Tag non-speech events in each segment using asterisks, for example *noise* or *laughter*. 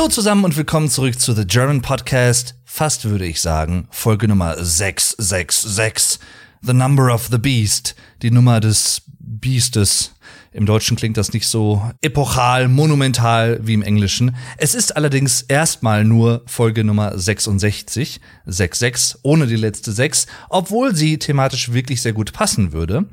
Hallo zusammen und willkommen zurück zu The German Podcast. Fast würde ich sagen, Folge Nummer 666. The Number of the Beast. Die Nummer des Biestes. Im Deutschen klingt das nicht so epochal, monumental wie im Englischen. Es ist allerdings erstmal nur Folge Nummer 66, 66, ohne die letzte 6, obwohl sie thematisch wirklich sehr gut passen würde.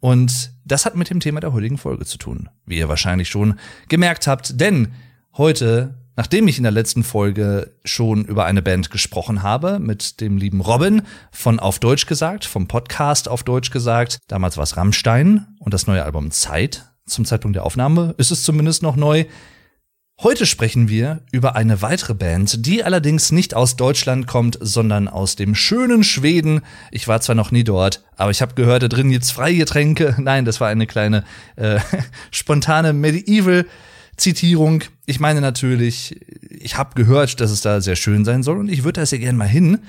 Und das hat mit dem Thema der heutigen Folge zu tun, wie ihr wahrscheinlich schon gemerkt habt, denn heute Nachdem ich in der letzten Folge schon über eine Band gesprochen habe, mit dem lieben Robin von Auf Deutsch gesagt, vom Podcast Auf Deutsch gesagt, damals war es Rammstein und das neue Album Zeit, zum Zeitpunkt der Aufnahme ist es zumindest noch neu. Heute sprechen wir über eine weitere Band, die allerdings nicht aus Deutschland kommt, sondern aus dem schönen Schweden. Ich war zwar noch nie dort, aber ich habe gehört, da drin jetzt Freigetränke. *laughs* Nein, das war eine kleine äh, *laughs* spontane Medieval Zitierung. Ich meine natürlich, ich habe gehört, dass es da sehr schön sein soll und ich würde da sehr gern mal hin.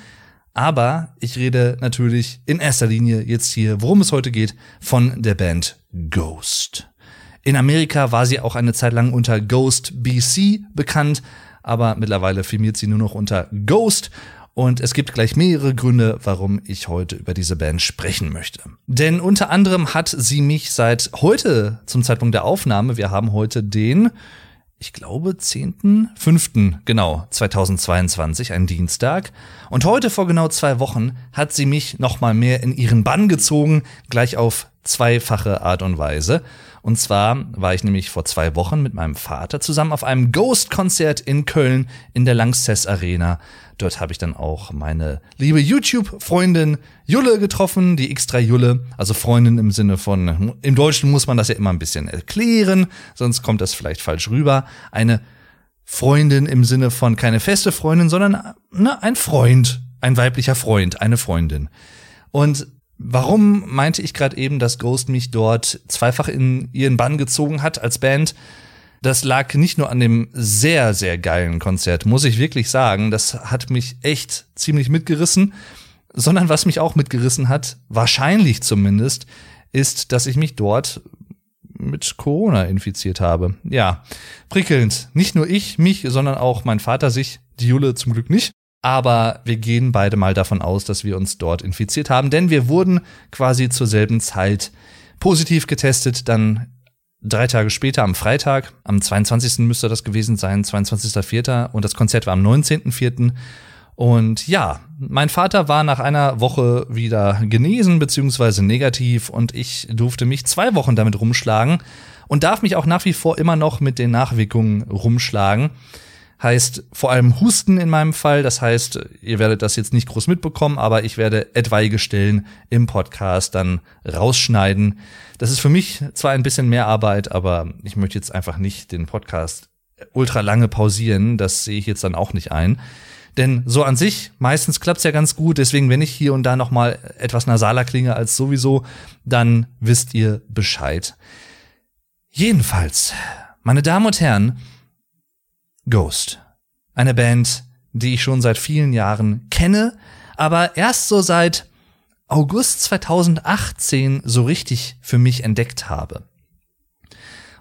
Aber ich rede natürlich in erster Linie jetzt hier, worum es heute geht, von der Band Ghost. In Amerika war sie auch eine Zeit lang unter Ghost BC bekannt, aber mittlerweile firmiert sie nur noch unter Ghost und es gibt gleich mehrere Gründe, warum ich heute über diese Band sprechen möchte. Denn unter anderem hat sie mich seit heute, zum Zeitpunkt der Aufnahme, wir haben heute den, ich glaube, 10.5. genau, 2022, ein Dienstag. Und heute vor genau zwei Wochen hat sie mich nochmal mehr in ihren Bann gezogen, gleich auf zweifache Art und Weise. Und zwar war ich nämlich vor zwei Wochen mit meinem Vater zusammen auf einem Ghost-Konzert in Köln in der Lanxess Arena. Dort habe ich dann auch meine liebe YouTube-Freundin Julle getroffen, die X3 Julle, also Freundin im Sinne von, im Deutschen muss man das ja immer ein bisschen erklären, sonst kommt das vielleicht falsch rüber. Eine Freundin im Sinne von keine feste Freundin, sondern ne, ein Freund, ein weiblicher Freund, eine Freundin. Und warum meinte ich gerade eben, dass Ghost mich dort zweifach in ihren Bann gezogen hat als Band? Das lag nicht nur an dem sehr, sehr geilen Konzert, muss ich wirklich sagen. Das hat mich echt ziemlich mitgerissen. Sondern was mich auch mitgerissen hat, wahrscheinlich zumindest, ist, dass ich mich dort mit Corona infiziert habe. Ja, prickelnd. Nicht nur ich, mich, sondern auch mein Vater sich, die Jule zum Glück nicht. Aber wir gehen beide mal davon aus, dass wir uns dort infiziert haben, denn wir wurden quasi zur selben Zeit positiv getestet, dann drei Tage später, am Freitag, am 22. müsste das gewesen sein, 22.04. Und das Konzert war am 19.04. Und ja, mein Vater war nach einer Woche wieder genesen beziehungsweise negativ und ich durfte mich zwei Wochen damit rumschlagen und darf mich auch nach wie vor immer noch mit den Nachwirkungen rumschlagen heißt vor allem Husten in meinem Fall. Das heißt, ihr werdet das jetzt nicht groß mitbekommen, aber ich werde etwaige Stellen im Podcast dann rausschneiden. Das ist für mich zwar ein bisschen mehr Arbeit, aber ich möchte jetzt einfach nicht den Podcast ultra lange pausieren. Das sehe ich jetzt dann auch nicht ein. Denn so an sich, meistens klappt's ja ganz gut. Deswegen, wenn ich hier und da noch mal etwas nasaler klinge als sowieso, dann wisst ihr Bescheid. Jedenfalls, meine Damen und Herren, Ghost. Eine Band, die ich schon seit vielen Jahren kenne, aber erst so seit August 2018 so richtig für mich entdeckt habe.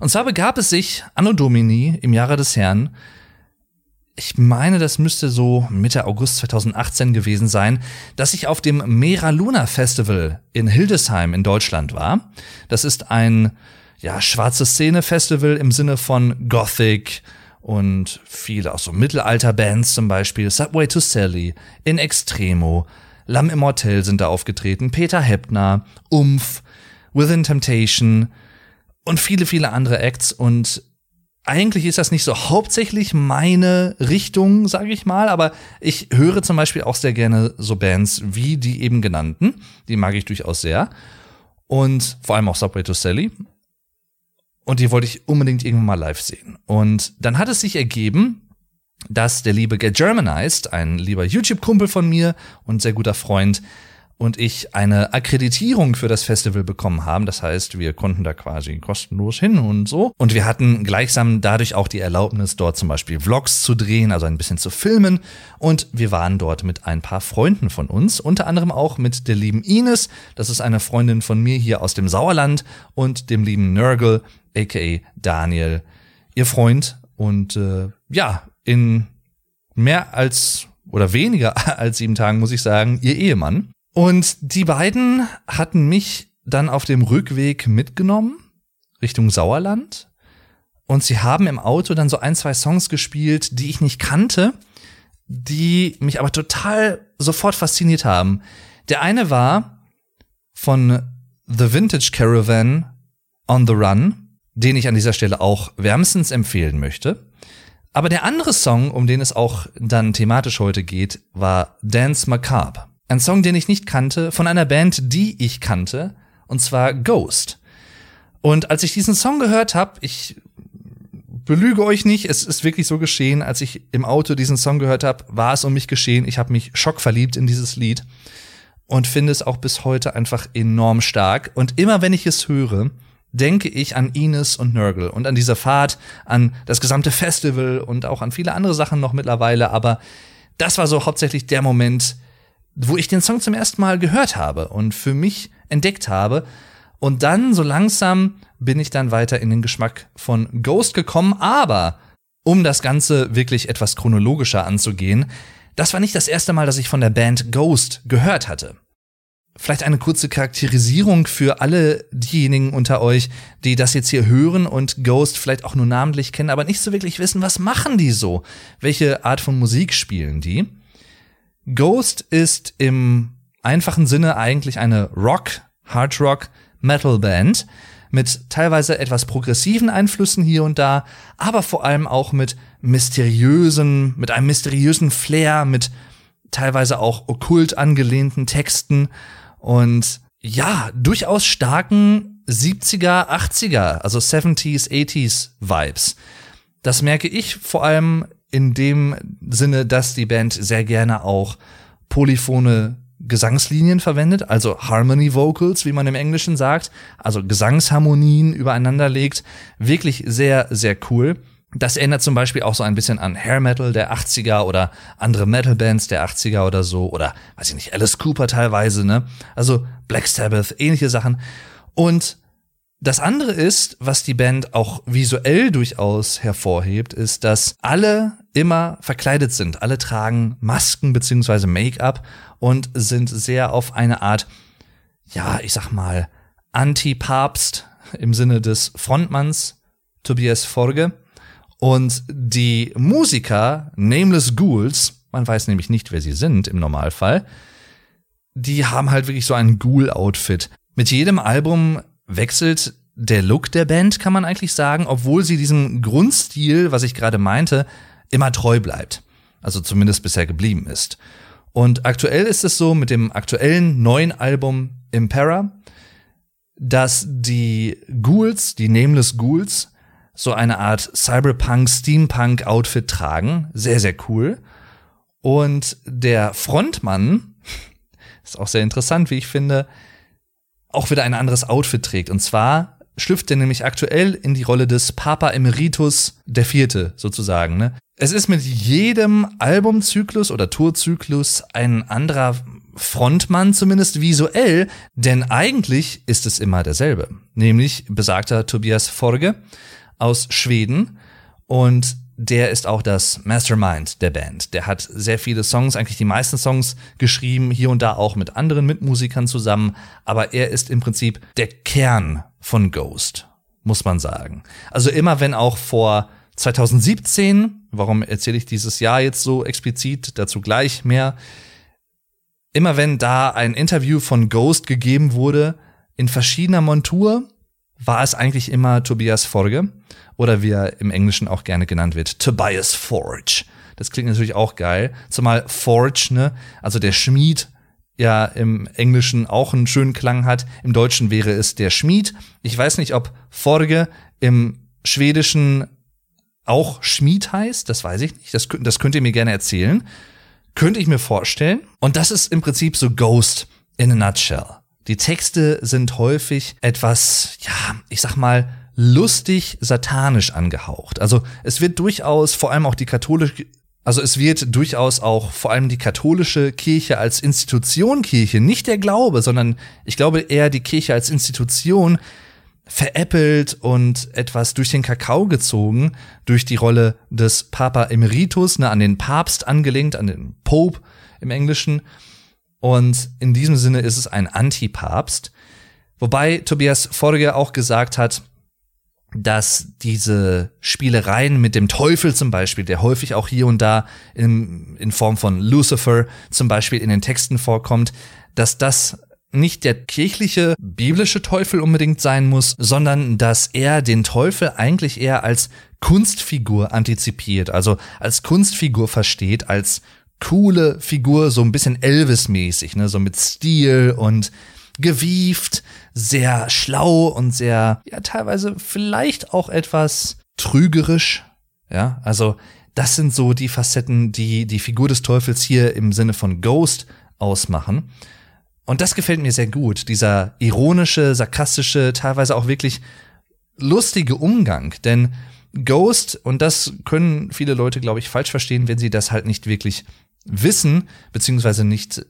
Und zwar begab es sich Anno Domini im Jahre des Herrn, ich meine, das müsste so Mitte August 2018 gewesen sein, dass ich auf dem Mera Luna Festival in Hildesheim in Deutschland war. Das ist ein ja, schwarze Szene Festival im Sinne von Gothic, und viele auch so Mittelalter-Bands zum Beispiel, Subway to Sally, In Extremo, Lam Immortel sind da aufgetreten, Peter Heppner, Umf, Within Temptation und viele, viele andere Acts und eigentlich ist das nicht so hauptsächlich meine Richtung, sage ich mal, aber ich höre zum Beispiel auch sehr gerne so Bands wie die eben genannten. Die mag ich durchaus sehr. Und vor allem auch Subway to Sally. Und die wollte ich unbedingt irgendwann mal live sehen. Und dann hat es sich ergeben, dass der liebe Get Germanized, ein lieber YouTube-Kumpel von mir und sehr guter Freund, und ich eine Akkreditierung für das Festival bekommen haben. Das heißt, wir konnten da quasi kostenlos hin und so. Und wir hatten gleichsam dadurch auch die Erlaubnis, dort zum Beispiel Vlogs zu drehen, also ein bisschen zu filmen. Und wir waren dort mit ein paar Freunden von uns, unter anderem auch mit der lieben Ines. Das ist eine Freundin von mir hier aus dem Sauerland und dem lieben Nurgle, aka Daniel, ihr Freund. Und äh, ja, in mehr als oder weniger *laughs* als sieben Tagen, muss ich sagen, ihr Ehemann. Und die beiden hatten mich dann auf dem Rückweg mitgenommen Richtung Sauerland. Und sie haben im Auto dann so ein, zwei Songs gespielt, die ich nicht kannte, die mich aber total sofort fasziniert haben. Der eine war von The Vintage Caravan On the Run, den ich an dieser Stelle auch wärmstens empfehlen möchte. Aber der andere Song, um den es auch dann thematisch heute geht, war Dance Macabre. Ein Song, den ich nicht kannte, von einer Band, die ich kannte, und zwar Ghost. Und als ich diesen Song gehört habe, ich belüge euch nicht, es ist wirklich so geschehen, als ich im Auto diesen Song gehört habe, war es um mich geschehen. Ich habe mich schockverliebt in dieses Lied und finde es auch bis heute einfach enorm stark. Und immer wenn ich es höre, denke ich an Ines und Nurgle und an diese Fahrt, an das gesamte Festival und auch an viele andere Sachen noch mittlerweile. Aber das war so hauptsächlich der Moment, wo ich den Song zum ersten Mal gehört habe und für mich entdeckt habe. Und dann so langsam bin ich dann weiter in den Geschmack von Ghost gekommen. Aber um das Ganze wirklich etwas chronologischer anzugehen, das war nicht das erste Mal, dass ich von der Band Ghost gehört hatte. Vielleicht eine kurze Charakterisierung für alle diejenigen unter euch, die das jetzt hier hören und Ghost vielleicht auch nur namentlich kennen, aber nicht so wirklich wissen, was machen die so? Welche Art von Musik spielen die? Ghost ist im einfachen Sinne eigentlich eine Rock, Hard Rock, Metal Band mit teilweise etwas progressiven Einflüssen hier und da, aber vor allem auch mit mysteriösen, mit einem mysteriösen Flair, mit teilweise auch okkult angelehnten Texten und ja, durchaus starken 70er, 80er, also 70s, 80s Vibes. Das merke ich vor allem in dem Sinne, dass die Band sehr gerne auch polyphone Gesangslinien verwendet, also Harmony Vocals, wie man im Englischen sagt, also Gesangsharmonien übereinander legt. Wirklich sehr, sehr cool. Das erinnert zum Beispiel auch so ein bisschen an Hair Metal der 80er oder andere Metal Bands der 80er oder so oder weiß ich nicht, Alice Cooper teilweise, ne? Also Black Sabbath, ähnliche Sachen. Und das andere ist, was die Band auch visuell durchaus hervorhebt, ist, dass alle immer verkleidet sind. Alle tragen Masken beziehungsweise Make-up und sind sehr auf eine Art, ja, ich sag mal, Anti-Papst im Sinne des Frontmanns Tobias Forge und die Musiker, Nameless Ghouls, man weiß nämlich nicht, wer sie sind im Normalfall, die haben halt wirklich so ein Ghoul-Outfit. Mit jedem Album wechselt der Look der Band, kann man eigentlich sagen, obwohl sie diesem Grundstil, was ich gerade meinte, immer treu bleibt. Also zumindest bisher geblieben ist. Und aktuell ist es so mit dem aktuellen neuen Album Impera, dass die Ghouls, die Nameless Ghouls, so eine Art Cyberpunk-Steampunk-Outfit tragen. Sehr, sehr cool. Und der Frontmann, *laughs* ist auch sehr interessant, wie ich finde, auch wieder ein anderes Outfit trägt. Und zwar schlüpft er nämlich aktuell in die Rolle des Papa Emeritus der Vierte, sozusagen. Ne? Es ist mit jedem Albumzyklus oder Tourzyklus ein anderer Frontmann, zumindest visuell, denn eigentlich ist es immer derselbe, nämlich besagter Tobias Forge, aus Schweden und der ist auch das Mastermind der Band. Der hat sehr viele Songs, eigentlich die meisten Songs geschrieben, hier und da auch mit anderen Mitmusikern zusammen, aber er ist im Prinzip der Kern von Ghost, muss man sagen. Also immer wenn auch vor 2017, warum erzähle ich dieses Jahr jetzt so explizit, dazu gleich mehr, immer wenn da ein Interview von Ghost gegeben wurde, in verschiedener Montur, war es eigentlich immer Tobias Forge oder wie er im Englischen auch gerne genannt wird, Tobias Forge. Das klingt natürlich auch geil, zumal Forge, ne, also der Schmied ja im Englischen auch einen schönen Klang hat. Im Deutschen wäre es der Schmied. Ich weiß nicht, ob Forge im Schwedischen auch Schmied heißt, das weiß ich nicht. Das, das könnt ihr mir gerne erzählen. Könnte ich mir vorstellen. Und das ist im Prinzip so Ghost in a nutshell. Die Texte sind häufig etwas, ja, ich sag mal, lustig satanisch angehaucht. Also es wird durchaus vor allem auch die katholische also es wird durchaus auch vor allem die katholische Kirche als Institution Kirche, nicht der Glaube, sondern ich glaube eher die Kirche als Institution veräppelt und etwas durch den Kakao gezogen, durch die Rolle des Papa Emeritus, ne, an den Papst angelehnt, an den Pope im Englischen. Und in diesem Sinne ist es ein Antipapst. Wobei Tobias Forge auch gesagt hat, dass diese Spielereien mit dem Teufel zum Beispiel, der häufig auch hier und da in, in Form von Lucifer zum Beispiel in den Texten vorkommt, dass das nicht der kirchliche, biblische Teufel unbedingt sein muss, sondern dass er den Teufel eigentlich eher als Kunstfigur antizipiert, also als Kunstfigur versteht, als coole Figur, so ein bisschen Elvis-mäßig, ne, so mit Stil und gewieft, sehr schlau und sehr, ja, teilweise vielleicht auch etwas trügerisch, ja, also das sind so die Facetten, die die Figur des Teufels hier im Sinne von Ghost ausmachen. Und das gefällt mir sehr gut, dieser ironische, sarkastische, teilweise auch wirklich lustige Umgang, denn Ghost, und das können viele Leute, glaube ich, falsch verstehen, wenn sie das halt nicht wirklich wissen, beziehungsweise nicht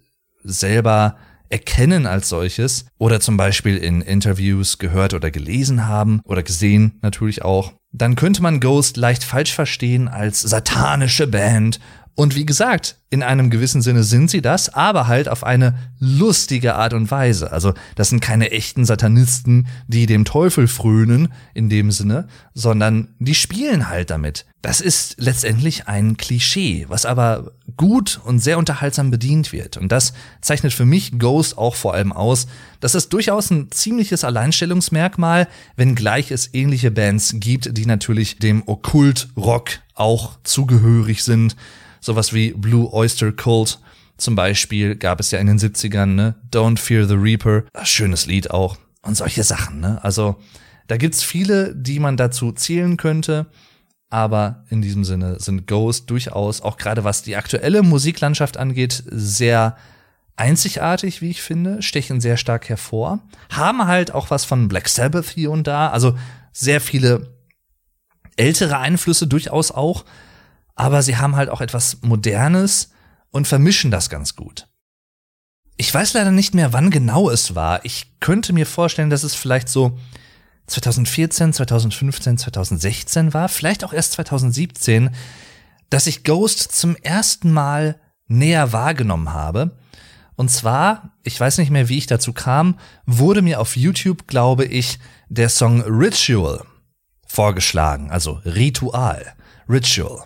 selber erkennen als solches oder zum Beispiel in Interviews gehört oder gelesen haben oder gesehen natürlich auch, dann könnte man Ghost leicht falsch verstehen als satanische Band und wie gesagt, in einem gewissen Sinne sind sie das, aber halt auf eine lustige Art und Weise. Also das sind keine echten Satanisten, die dem Teufel frönen in dem Sinne, sondern die spielen halt damit. Das ist letztendlich ein Klischee, was aber gut und sehr unterhaltsam bedient wird. Und das zeichnet für mich Ghost auch vor allem aus. Das ist durchaus ein ziemliches Alleinstellungsmerkmal, wenngleich es ähnliche Bands gibt, die natürlich dem Okkult-Rock auch zugehörig sind Sowas wie Blue Oyster Cult zum Beispiel gab es ja in den 70ern, ne? Don't Fear the Reaper. Schönes Lied auch. Und solche Sachen, ne? Also, da gibt's viele, die man dazu zählen könnte. Aber in diesem Sinne sind Ghost durchaus, auch gerade was die aktuelle Musiklandschaft angeht, sehr einzigartig, wie ich finde, stechen sehr stark hervor, haben halt auch was von Black Sabbath hier und da, also sehr viele ältere Einflüsse durchaus auch, aber sie haben halt auch etwas Modernes und vermischen das ganz gut. Ich weiß leider nicht mehr, wann genau es war. Ich könnte mir vorstellen, dass es vielleicht so 2014, 2015, 2016 war, vielleicht auch erst 2017, dass ich Ghost zum ersten Mal näher wahrgenommen habe. Und zwar, ich weiß nicht mehr, wie ich dazu kam, wurde mir auf YouTube, glaube ich, der Song Ritual vorgeschlagen, also Ritual, Ritual.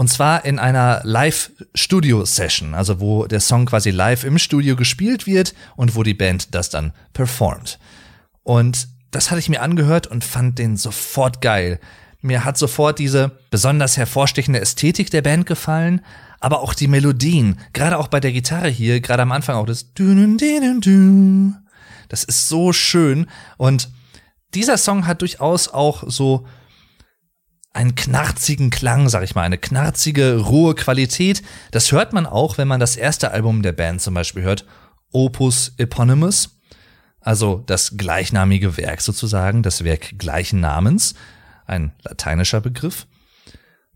Und zwar in einer Live-Studio-Session, also wo der Song quasi live im Studio gespielt wird und wo die Band das dann performt. Und das hatte ich mir angehört und fand den sofort geil. Mir hat sofort diese besonders hervorstechende Ästhetik der Band gefallen, aber auch die Melodien, gerade auch bei der Gitarre hier, gerade am Anfang auch das Das ist so schön und dieser Song hat durchaus auch so einen knarzigen Klang, sag ich mal, eine knarzige, rohe Qualität. Das hört man auch, wenn man das erste Album der Band zum Beispiel hört, Opus Eponymous, also das gleichnamige Werk sozusagen, das Werk gleichen Namens, ein lateinischer Begriff.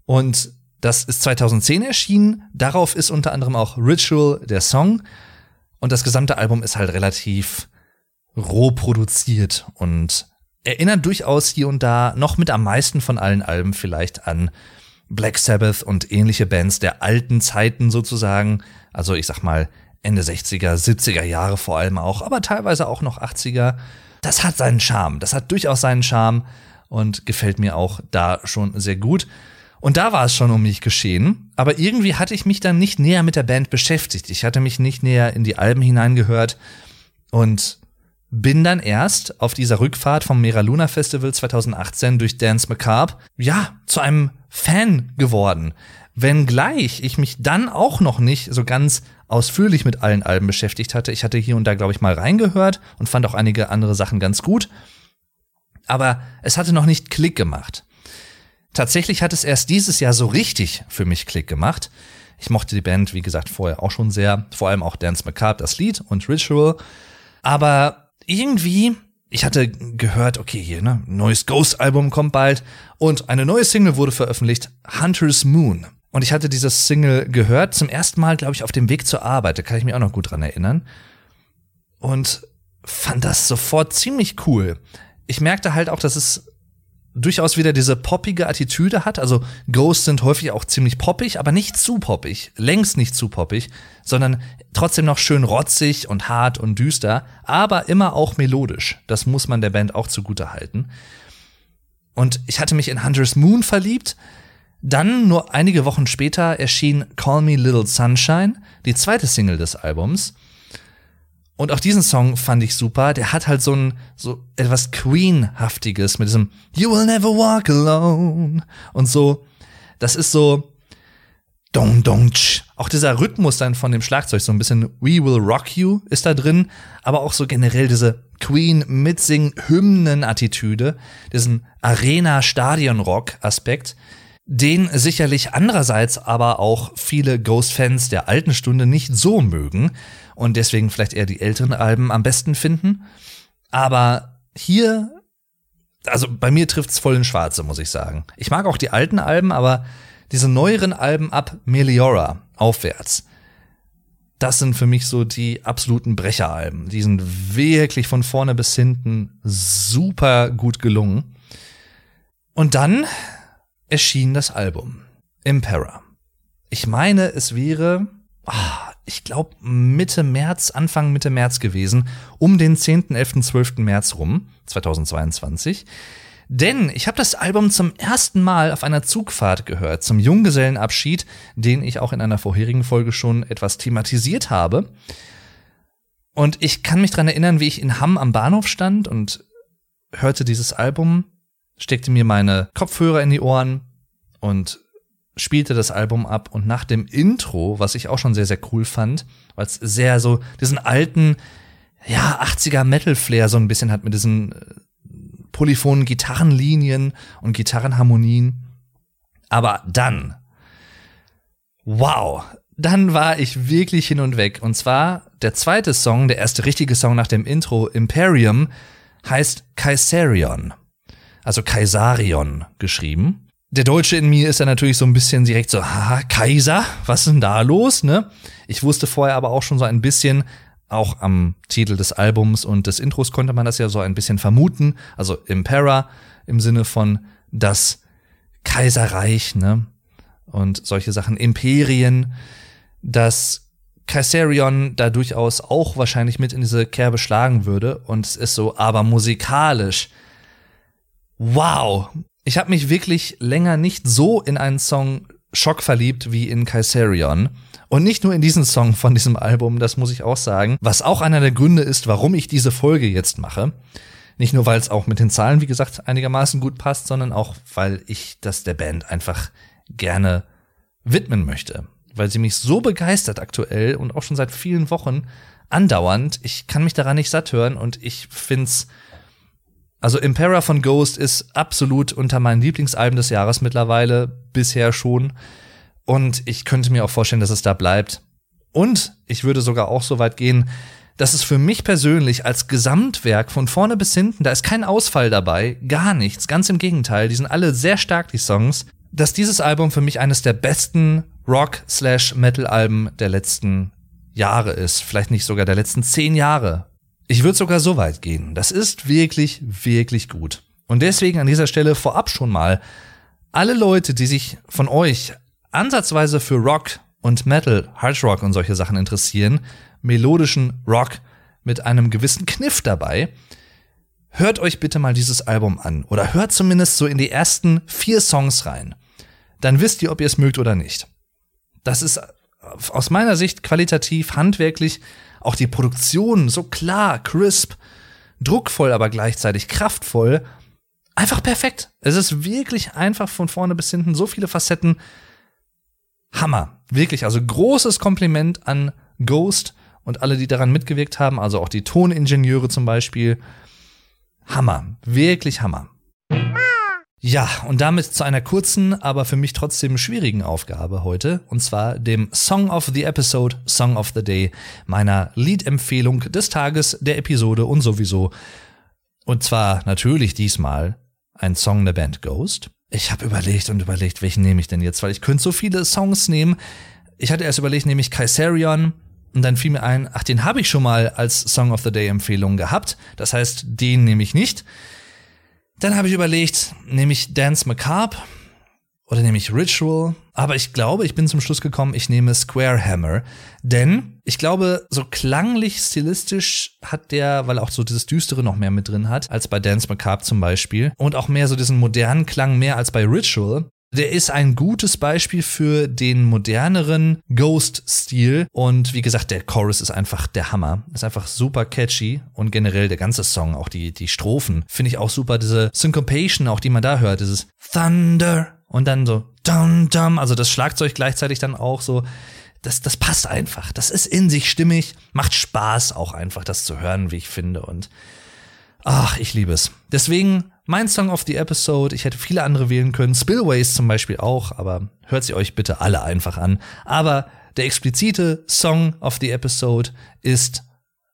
Und das ist 2010 erschienen. Darauf ist unter anderem auch Ritual der Song. Und das gesamte Album ist halt relativ roh produziert und erinnert durchaus hier und da noch mit am meisten von allen Alben vielleicht an Black Sabbath und ähnliche Bands der alten Zeiten sozusagen. Also ich sag mal Ende 60er, 70er Jahre vor allem auch, aber teilweise auch noch 80er. Das hat seinen Charme. Das hat durchaus seinen Charme und gefällt mir auch da schon sehr gut. Und da war es schon um mich geschehen, aber irgendwie hatte ich mich dann nicht näher mit der Band beschäftigt. Ich hatte mich nicht näher in die Alben hineingehört und bin dann erst auf dieser Rückfahrt vom Mera Luna Festival 2018 durch Dance Macabre, ja, zu einem Fan geworden. Wenngleich ich mich dann auch noch nicht so ganz ausführlich mit allen Alben beschäftigt hatte. Ich hatte hier und da, glaube ich, mal reingehört und fand auch einige andere Sachen ganz gut. Aber es hatte noch nicht Klick gemacht. Tatsächlich hat es erst dieses Jahr so richtig für mich Klick gemacht. Ich mochte die Band, wie gesagt, vorher auch schon sehr, vor allem auch Dance Macabre, das Lied und Ritual. Aber irgendwie, ich hatte gehört, okay, hier, ne, neues Ghost-Album kommt bald und eine neue Single wurde veröffentlicht, Hunter's Moon. Und ich hatte dieses Single gehört, zum ersten Mal, glaube ich, auf dem Weg zur Arbeit, da kann ich mich auch noch gut dran erinnern. Und fand das sofort ziemlich cool. ich merkte halt auch, dass es durchaus wieder diese poppige Attitüde hat. Also Ghosts sind häufig auch ziemlich poppig, aber nicht zu poppig, längst nicht zu poppig, sondern trotzdem noch schön rotzig und hart und düster, aber immer auch melodisch. Das muss man der Band auch zugute halten. Und ich hatte mich in Hunter's Moon verliebt. Dann, nur einige Wochen später, erschien Call Me Little Sunshine, die zweite Single des Albums. Und auch diesen Song fand ich super. Der hat halt so ein, so etwas Queen-haftiges mit diesem You will never walk alone und so. Das ist so, dong dong tsch. Auch dieser Rhythmus dann von dem Schlagzeug, so ein bisschen We Will Rock You ist da drin, aber auch so generell diese Queen mitsingen Hymnen-Attitüde, diesen Arena-Stadion-Rock-Aspekt, den sicherlich andererseits aber auch viele Ghost-Fans der alten Stunde nicht so mögen und deswegen vielleicht eher die älteren Alben am besten finden. Aber hier, also bei mir trifft's voll in Schwarze, muss ich sagen. Ich mag auch die alten Alben, aber diese neueren Alben ab Meliora aufwärts, das sind für mich so die absoluten Brecheralben. Die sind wirklich von vorne bis hinten super gut gelungen. Und dann erschien das Album Impera. Ich meine, es wäre, ah, ich glaube, Mitte März, Anfang Mitte März gewesen, um den 10., 11., 12. März rum, 2022. Denn ich habe das Album zum ersten Mal auf einer Zugfahrt gehört, zum Junggesellenabschied, den ich auch in einer vorherigen Folge schon etwas thematisiert habe. Und ich kann mich dran erinnern, wie ich in Hamm am Bahnhof stand und hörte dieses Album, steckte mir meine Kopfhörer in die Ohren und spielte das Album ab und nach dem Intro, was ich auch schon sehr, sehr cool fand, weil es sehr so diesen alten, ja, 80er Metal-Flair so ein bisschen hat mit diesen äh, polyphonen Gitarrenlinien und Gitarrenharmonien. Aber dann, wow, dann war ich wirklich hin und weg. Und zwar der zweite Song, der erste richtige Song nach dem Intro, Imperium, heißt Kaisarion. Also Kaisarion geschrieben der Deutsche in mir ist ja natürlich so ein bisschen direkt so, haha, Kaiser, was ist denn da los, ne? Ich wusste vorher aber auch schon so ein bisschen, auch am Titel des Albums und des Intros konnte man das ja so ein bisschen vermuten, also Impera im Sinne von das Kaiserreich, ne? Und solche Sachen, Imperien, dass Kaisarion da durchaus auch wahrscheinlich mit in diese Kerbe schlagen würde und es ist so, aber musikalisch. Wow, ich habe mich wirklich länger nicht so in einen Song Schock verliebt wie in Kaisarion. Und nicht nur in diesen Song von diesem Album, das muss ich auch sagen, was auch einer der Gründe ist, warum ich diese Folge jetzt mache. Nicht nur, weil es auch mit den Zahlen, wie gesagt, einigermaßen gut passt, sondern auch, weil ich das der Band einfach gerne widmen möchte. Weil sie mich so begeistert aktuell und auch schon seit vielen Wochen andauernd. Ich kann mich daran nicht satt hören und ich find's also Impera von Ghost ist absolut unter meinen Lieblingsalben des Jahres mittlerweile, bisher schon. Und ich könnte mir auch vorstellen, dass es da bleibt. Und ich würde sogar auch so weit gehen, dass es für mich persönlich als Gesamtwerk von vorne bis hinten, da ist kein Ausfall dabei, gar nichts, ganz im Gegenteil, die sind alle sehr stark, die Songs, dass dieses Album für mich eines der besten Rock-slash-Metal-Alben der letzten Jahre ist, vielleicht nicht sogar der letzten zehn Jahre, ich würde sogar so weit gehen. Das ist wirklich, wirklich gut. Und deswegen an dieser Stelle vorab schon mal alle Leute, die sich von euch ansatzweise für Rock und Metal, Hard Rock und solche Sachen interessieren, melodischen Rock mit einem gewissen Kniff dabei, hört euch bitte mal dieses Album an oder hört zumindest so in die ersten vier Songs rein. Dann wisst ihr, ob ihr es mögt oder nicht. Das ist aus meiner Sicht qualitativ, handwerklich auch die Produktion so klar, crisp, druckvoll, aber gleichzeitig kraftvoll. Einfach perfekt. Es ist wirklich einfach von vorne bis hinten so viele Facetten. Hammer. Wirklich. Also großes Kompliment an Ghost und alle, die daran mitgewirkt haben. Also auch die Toningenieure zum Beispiel. Hammer. Wirklich Hammer. Ja, und damit zu einer kurzen, aber für mich trotzdem schwierigen Aufgabe heute, und zwar dem Song of the Episode, Song of the Day, meiner Liedempfehlung des Tages, der Episode und sowieso. Und zwar natürlich diesmal ein Song der Band Ghost. Ich habe überlegt und überlegt, welchen nehme ich denn jetzt, weil ich könnte so viele Songs nehmen. Ich hatte erst überlegt, nehme ich Kaisarion, und dann fiel mir ein, ach, den habe ich schon mal als Song of the Day Empfehlung gehabt. Das heißt, den nehme ich nicht. Dann habe ich überlegt, nehme ich Dance Macabre oder nehme ich Ritual? Aber ich glaube, ich bin zum Schluss gekommen, ich nehme Square Hammer. Denn ich glaube, so klanglich, stilistisch hat der, weil auch so dieses Düstere noch mehr mit drin hat, als bei Dance Macabre zum Beispiel. Und auch mehr so diesen modernen Klang mehr als bei Ritual. Der ist ein gutes Beispiel für den moderneren Ghost-Stil. Und wie gesagt, der Chorus ist einfach der Hammer. Ist einfach super catchy. Und generell der ganze Song, auch die, die Strophen, finde ich auch super. Diese Syncopation, auch die man da hört, dieses Thunder und dann so dum dum, also das Schlagzeug gleichzeitig dann auch so. Das, das passt einfach. Das ist in sich stimmig. Macht Spaß auch einfach, das zu hören, wie ich finde. Und ach, ich liebe es. Deswegen mein Song of the Episode. Ich hätte viele andere wählen können. Spillways zum Beispiel auch, aber hört sie euch bitte alle einfach an. Aber der explizite Song of the Episode ist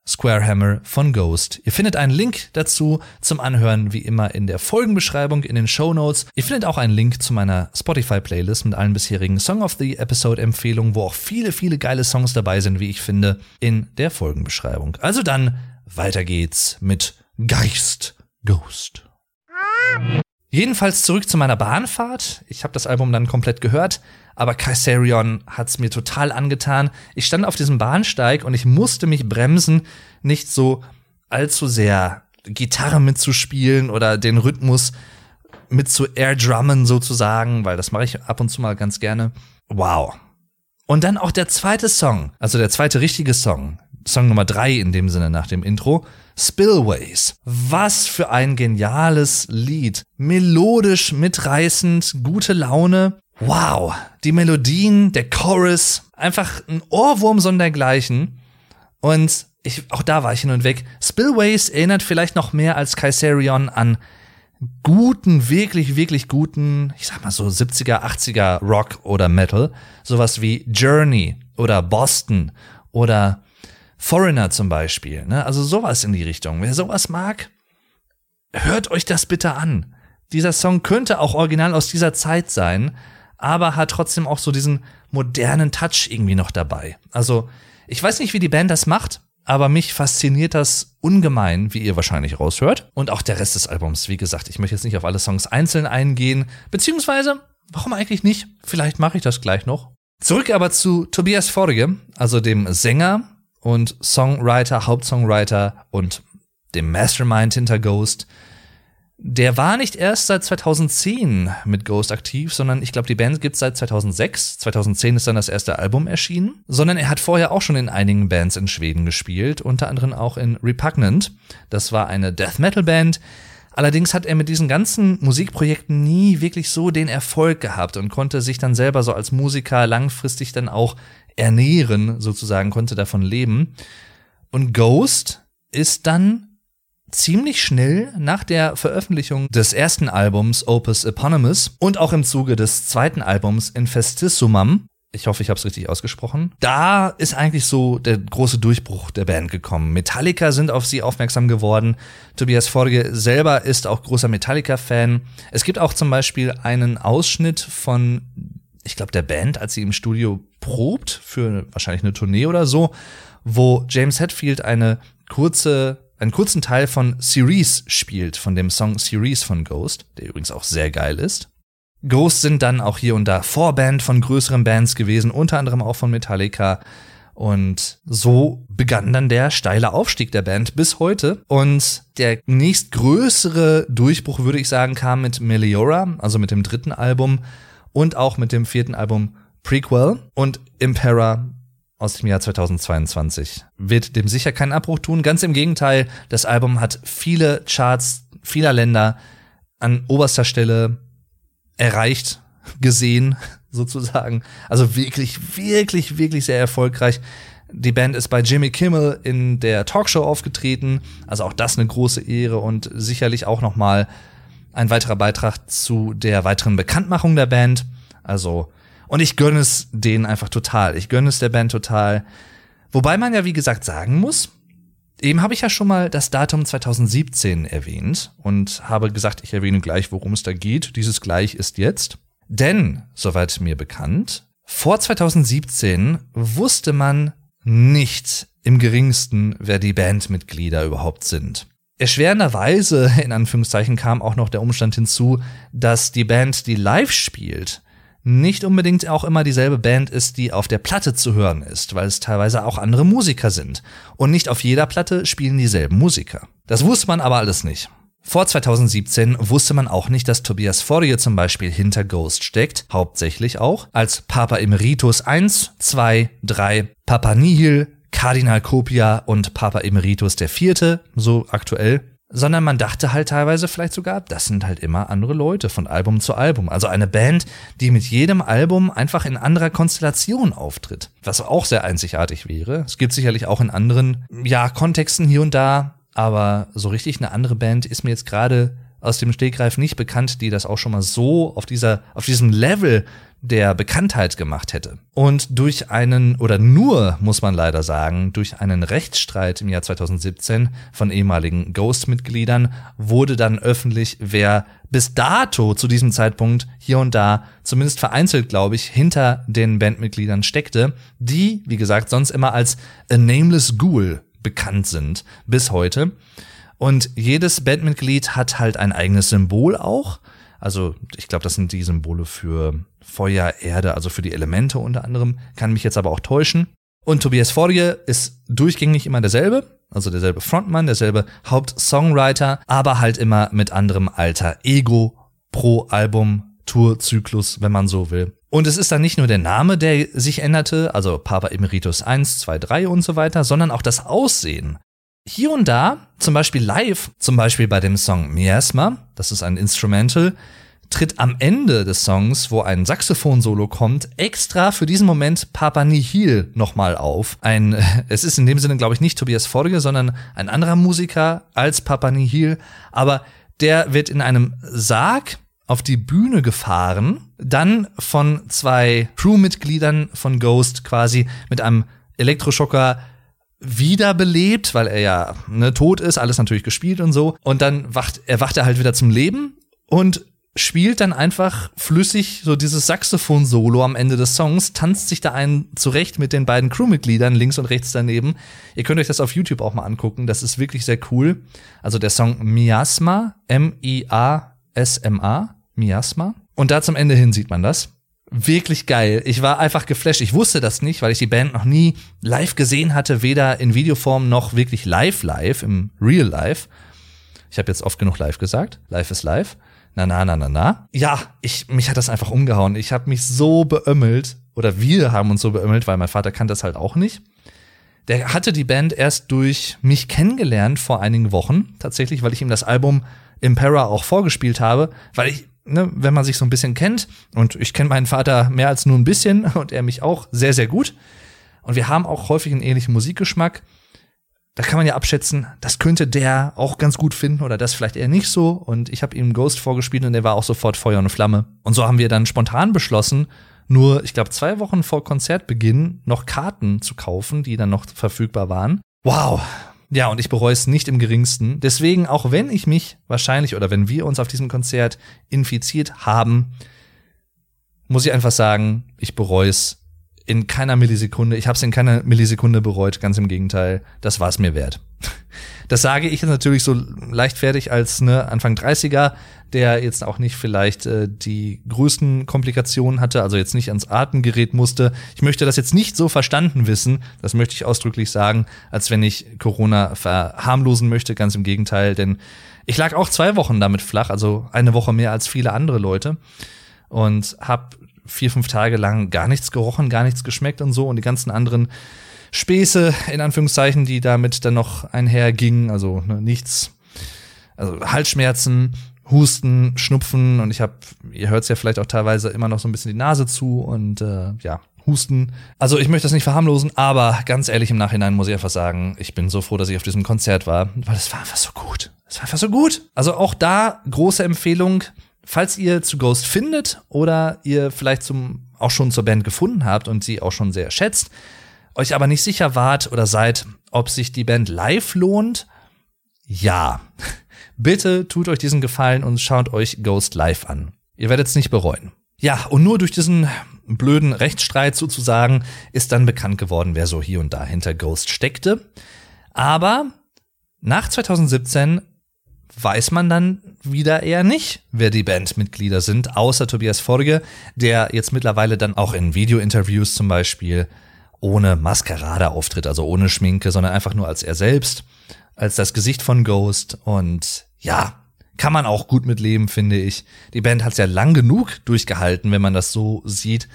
Square Hammer von Ghost. Ihr findet einen Link dazu zum Anhören wie immer in der Folgenbeschreibung in den Show Notes. Ihr findet auch einen Link zu meiner Spotify Playlist mit allen bisherigen Song of the Episode Empfehlungen, wo auch viele, viele geile Songs dabei sind, wie ich finde, in der Folgenbeschreibung. Also dann, weiter geht's mit Geist Ghost. Jedenfalls zurück zu meiner Bahnfahrt. Ich habe das Album dann komplett gehört, aber Kaiserion hat's mir total angetan. Ich stand auf diesem Bahnsteig und ich musste mich bremsen, nicht so allzu sehr Gitarre mitzuspielen oder den Rhythmus mit zu airdrummen sozusagen, weil das mache ich ab und zu mal ganz gerne. Wow. Und dann auch der zweite Song, also der zweite richtige Song, Song Nummer drei in dem Sinne nach dem Intro, Spillways. Was für ein geniales Lied. Melodisch, mitreißend, gute Laune. Wow. Die Melodien, der Chorus, einfach ein Ohrwurm sondergleichen. Und ich, auch da war ich hin und weg. Spillways erinnert vielleicht noch mehr als Kaiserion an guten, wirklich, wirklich guten, ich sag mal so 70er, 80er Rock oder Metal. Sowas wie Journey oder Boston oder Foreigner zum Beispiel, ne? Also sowas in die Richtung. Wer sowas mag, hört euch das bitte an. Dieser Song könnte auch original aus dieser Zeit sein, aber hat trotzdem auch so diesen modernen Touch irgendwie noch dabei. Also, ich weiß nicht, wie die Band das macht, aber mich fasziniert das ungemein, wie ihr wahrscheinlich raushört. Und auch der Rest des Albums, wie gesagt, ich möchte jetzt nicht auf alle Songs einzeln eingehen, beziehungsweise, warum eigentlich nicht? Vielleicht mache ich das gleich noch. Zurück aber zu Tobias Forge, also dem Sänger und Songwriter, Hauptsongwriter und dem Mastermind hinter Ghost. Der war nicht erst seit 2010 mit Ghost aktiv, sondern ich glaube, die Band gibt's seit 2006. 2010 ist dann das erste Album erschienen. Sondern er hat vorher auch schon in einigen Bands in Schweden gespielt, unter anderem auch in Repugnant. Das war eine Death Metal Band. Allerdings hat er mit diesen ganzen Musikprojekten nie wirklich so den Erfolg gehabt und konnte sich dann selber so als Musiker langfristig dann auch ernähren, sozusagen, konnte davon leben. Und Ghost ist dann ziemlich schnell nach der Veröffentlichung des ersten Albums Opus Eponymous und auch im Zuge des zweiten Albums Infestissumam, ich hoffe, ich habe es richtig ausgesprochen, da ist eigentlich so der große Durchbruch der Band gekommen. Metallica sind auf sie aufmerksam geworden. Tobias Forge selber ist auch großer Metallica-Fan. Es gibt auch zum Beispiel einen Ausschnitt von ich glaube, der Band, als sie im Studio probt für wahrscheinlich eine Tournee oder so, wo James Hetfield eine kurze, einen kurzen Teil von Series spielt, von dem Song Series von Ghost, der übrigens auch sehr geil ist. Ghost sind dann auch hier und da Vorband von größeren Bands gewesen, unter anderem auch von Metallica. Und so begann dann der steile Aufstieg der Band bis heute. Und der nächstgrößere Durchbruch, würde ich sagen, kam mit Meliora, also mit dem dritten Album, und auch mit dem vierten Album Prequel und Impera aus dem Jahr 2022 wird dem sicher keinen Abbruch tun. Ganz im Gegenteil, das Album hat viele Charts vieler Länder an oberster Stelle erreicht, *laughs* gesehen, *laughs* sozusagen. Also wirklich, wirklich, wirklich sehr erfolgreich. Die Band ist bei Jimmy Kimmel in der Talkshow aufgetreten, also auch das eine große Ehre und sicherlich auch noch mal ein weiterer Beitrag zu der weiteren Bekanntmachung der Band. Also, und ich gönne es denen einfach total. Ich gönne es der Band total. Wobei man ja, wie gesagt, sagen muss, eben habe ich ja schon mal das Datum 2017 erwähnt und habe gesagt, ich erwähne gleich, worum es da geht. Dieses gleich ist jetzt. Denn, soweit mir bekannt, vor 2017 wusste man nicht im geringsten, wer die Bandmitglieder überhaupt sind. Erschwerenderweise, *laughs* in Anführungszeichen, kam auch noch der Umstand hinzu, dass die Band, die live spielt, nicht unbedingt auch immer dieselbe Band ist, die auf der Platte zu hören ist, weil es teilweise auch andere Musiker sind. Und nicht auf jeder Platte spielen dieselben Musiker. Das wusste man aber alles nicht. Vor 2017 wusste man auch nicht, dass Tobias Forrie zum Beispiel hinter Ghost steckt, hauptsächlich auch als Papa Emeritus 1, 2, 3, Papa Nihil, Kardinal Copia und Papa Emeritus Vierte, so aktuell, sondern man dachte halt teilweise vielleicht sogar, das sind halt immer andere Leute von Album zu Album. Also eine Band, die mit jedem Album einfach in anderer Konstellation auftritt, was auch sehr einzigartig wäre. Es gibt sicherlich auch in anderen, ja, Kontexten hier und da, aber so richtig eine andere Band ist mir jetzt gerade aus dem Stegreif nicht bekannt, die das auch schon mal so auf dieser, auf diesem Level der Bekanntheit gemacht hätte. Und durch einen, oder nur, muss man leider sagen, durch einen Rechtsstreit im Jahr 2017 von ehemaligen Ghost-Mitgliedern wurde dann öffentlich, wer bis dato zu diesem Zeitpunkt hier und da, zumindest vereinzelt, glaube ich, hinter den Bandmitgliedern steckte, die, wie gesagt, sonst immer als A Nameless Ghoul bekannt sind, bis heute. Und jedes Bandmitglied hat halt ein eigenes Symbol auch. Also ich glaube, das sind die Symbole für Feuer, Erde, also für die Elemente unter anderem. Kann mich jetzt aber auch täuschen. Und Tobias Forge ist durchgängig immer derselbe, also derselbe Frontmann, derselbe Hauptsongwriter, aber halt immer mit anderem Alter Ego pro Album, Tourzyklus, wenn man so will. Und es ist dann nicht nur der Name, der sich änderte, also Papa Emeritus 1, 2, 3 und so weiter, sondern auch das Aussehen. Hier und da, zum Beispiel live, zum Beispiel bei dem Song Miasma, das ist ein Instrumental, tritt am Ende des Songs, wo ein Saxophon-Solo kommt, extra für diesen Moment Papa Nihil nochmal auf. Ein, *laughs* es ist in dem Sinne, glaube ich, nicht Tobias Forge, sondern ein anderer Musiker als Papa Nihil, aber der wird in einem Sarg auf die Bühne gefahren, dann von zwei Crewmitgliedern von Ghost quasi mit einem Elektroschocker wiederbelebt, weil er ja ne, tot ist, alles natürlich gespielt und so. Und dann wacht, er wacht er halt wieder zum Leben und spielt dann einfach flüssig so dieses Saxophon-Solo am Ende des Songs, tanzt sich da einen zurecht mit den beiden Crewmitgliedern links und rechts daneben. Ihr könnt euch das auf YouTube auch mal angucken, das ist wirklich sehr cool. Also der Song Miasma, M-I-A-S-M-A, Miasma. Und da zum Ende hin sieht man das. Wirklich geil. Ich war einfach geflasht. Ich wusste das nicht, weil ich die Band noch nie live gesehen hatte, weder in Videoform noch wirklich live live, im Real Life. Ich habe jetzt oft genug live gesagt. Live ist live. Na, na, na, na, na. Ja, ich, mich hat das einfach umgehauen. Ich habe mich so beömmelt, oder wir haben uns so beömmelt, weil mein Vater kannte das halt auch nicht. Der hatte die Band erst durch mich kennengelernt vor einigen Wochen, tatsächlich, weil ich ihm das Album Impera auch vorgespielt habe, weil ich, ne, wenn man sich so ein bisschen kennt, und ich kenne meinen Vater mehr als nur ein bisschen *laughs* und er mich auch sehr, sehr gut. Und wir haben auch häufig einen ähnlichen Musikgeschmack da kann man ja abschätzen, das könnte der auch ganz gut finden oder das vielleicht eher nicht so. Und ich habe ihm Ghost vorgespielt und der war auch sofort Feuer und Flamme. Und so haben wir dann spontan beschlossen, nur, ich glaube, zwei Wochen vor Konzertbeginn noch Karten zu kaufen, die dann noch verfügbar waren. Wow. Ja, und ich bereue es nicht im geringsten. Deswegen, auch wenn ich mich wahrscheinlich oder wenn wir uns auf diesem Konzert infiziert haben, muss ich einfach sagen, ich bereue es in keiner Millisekunde, ich habe es in keiner Millisekunde bereut, ganz im Gegenteil, das war es mir wert. *laughs* Das sage ich jetzt natürlich so leichtfertig als ne, Anfang 30er, der jetzt auch nicht vielleicht äh, die größten Komplikationen hatte, also jetzt nicht ans Atemgerät musste. Ich möchte das jetzt nicht so verstanden wissen, das möchte ich ausdrücklich sagen, als wenn ich Corona verharmlosen möchte, ganz im Gegenteil, denn ich lag auch zwei Wochen damit flach, also eine Woche mehr als viele andere Leute und habe vier, fünf Tage lang gar nichts gerochen, gar nichts geschmeckt und so und die ganzen anderen Späße, in Anführungszeichen, die damit dann noch einhergingen, also ne, nichts, also Halsschmerzen, Husten, Schnupfen und ich habe, ihr hört es ja vielleicht auch teilweise immer noch so ein bisschen die Nase zu und äh, ja, Husten. Also ich möchte das nicht verharmlosen, aber ganz ehrlich im Nachhinein muss ich einfach sagen, ich bin so froh, dass ich auf diesem Konzert war, weil es war einfach so gut. Es war einfach so gut. Also auch da große Empfehlung, falls ihr zu Ghost findet oder ihr vielleicht zum, auch schon zur Band gefunden habt und sie auch schon sehr schätzt, euch aber nicht sicher wart oder seid, ob sich die Band live lohnt, ja. *laughs* Bitte tut euch diesen Gefallen und schaut euch Ghost live an. Ihr werdet es nicht bereuen. Ja, und nur durch diesen blöden Rechtsstreit sozusagen ist dann bekannt geworden, wer so hier und da hinter Ghost steckte. Aber nach 2017 weiß man dann wieder eher nicht, wer die Bandmitglieder sind, außer Tobias Forge, der jetzt mittlerweile dann auch in Video-Interviews zum Beispiel ohne Maskerade auftritt, also ohne Schminke, sondern einfach nur als er selbst, als das Gesicht von Ghost und ja, kann man auch gut mitleben, finde ich. Die Band hat es ja lang genug durchgehalten, wenn man das so sieht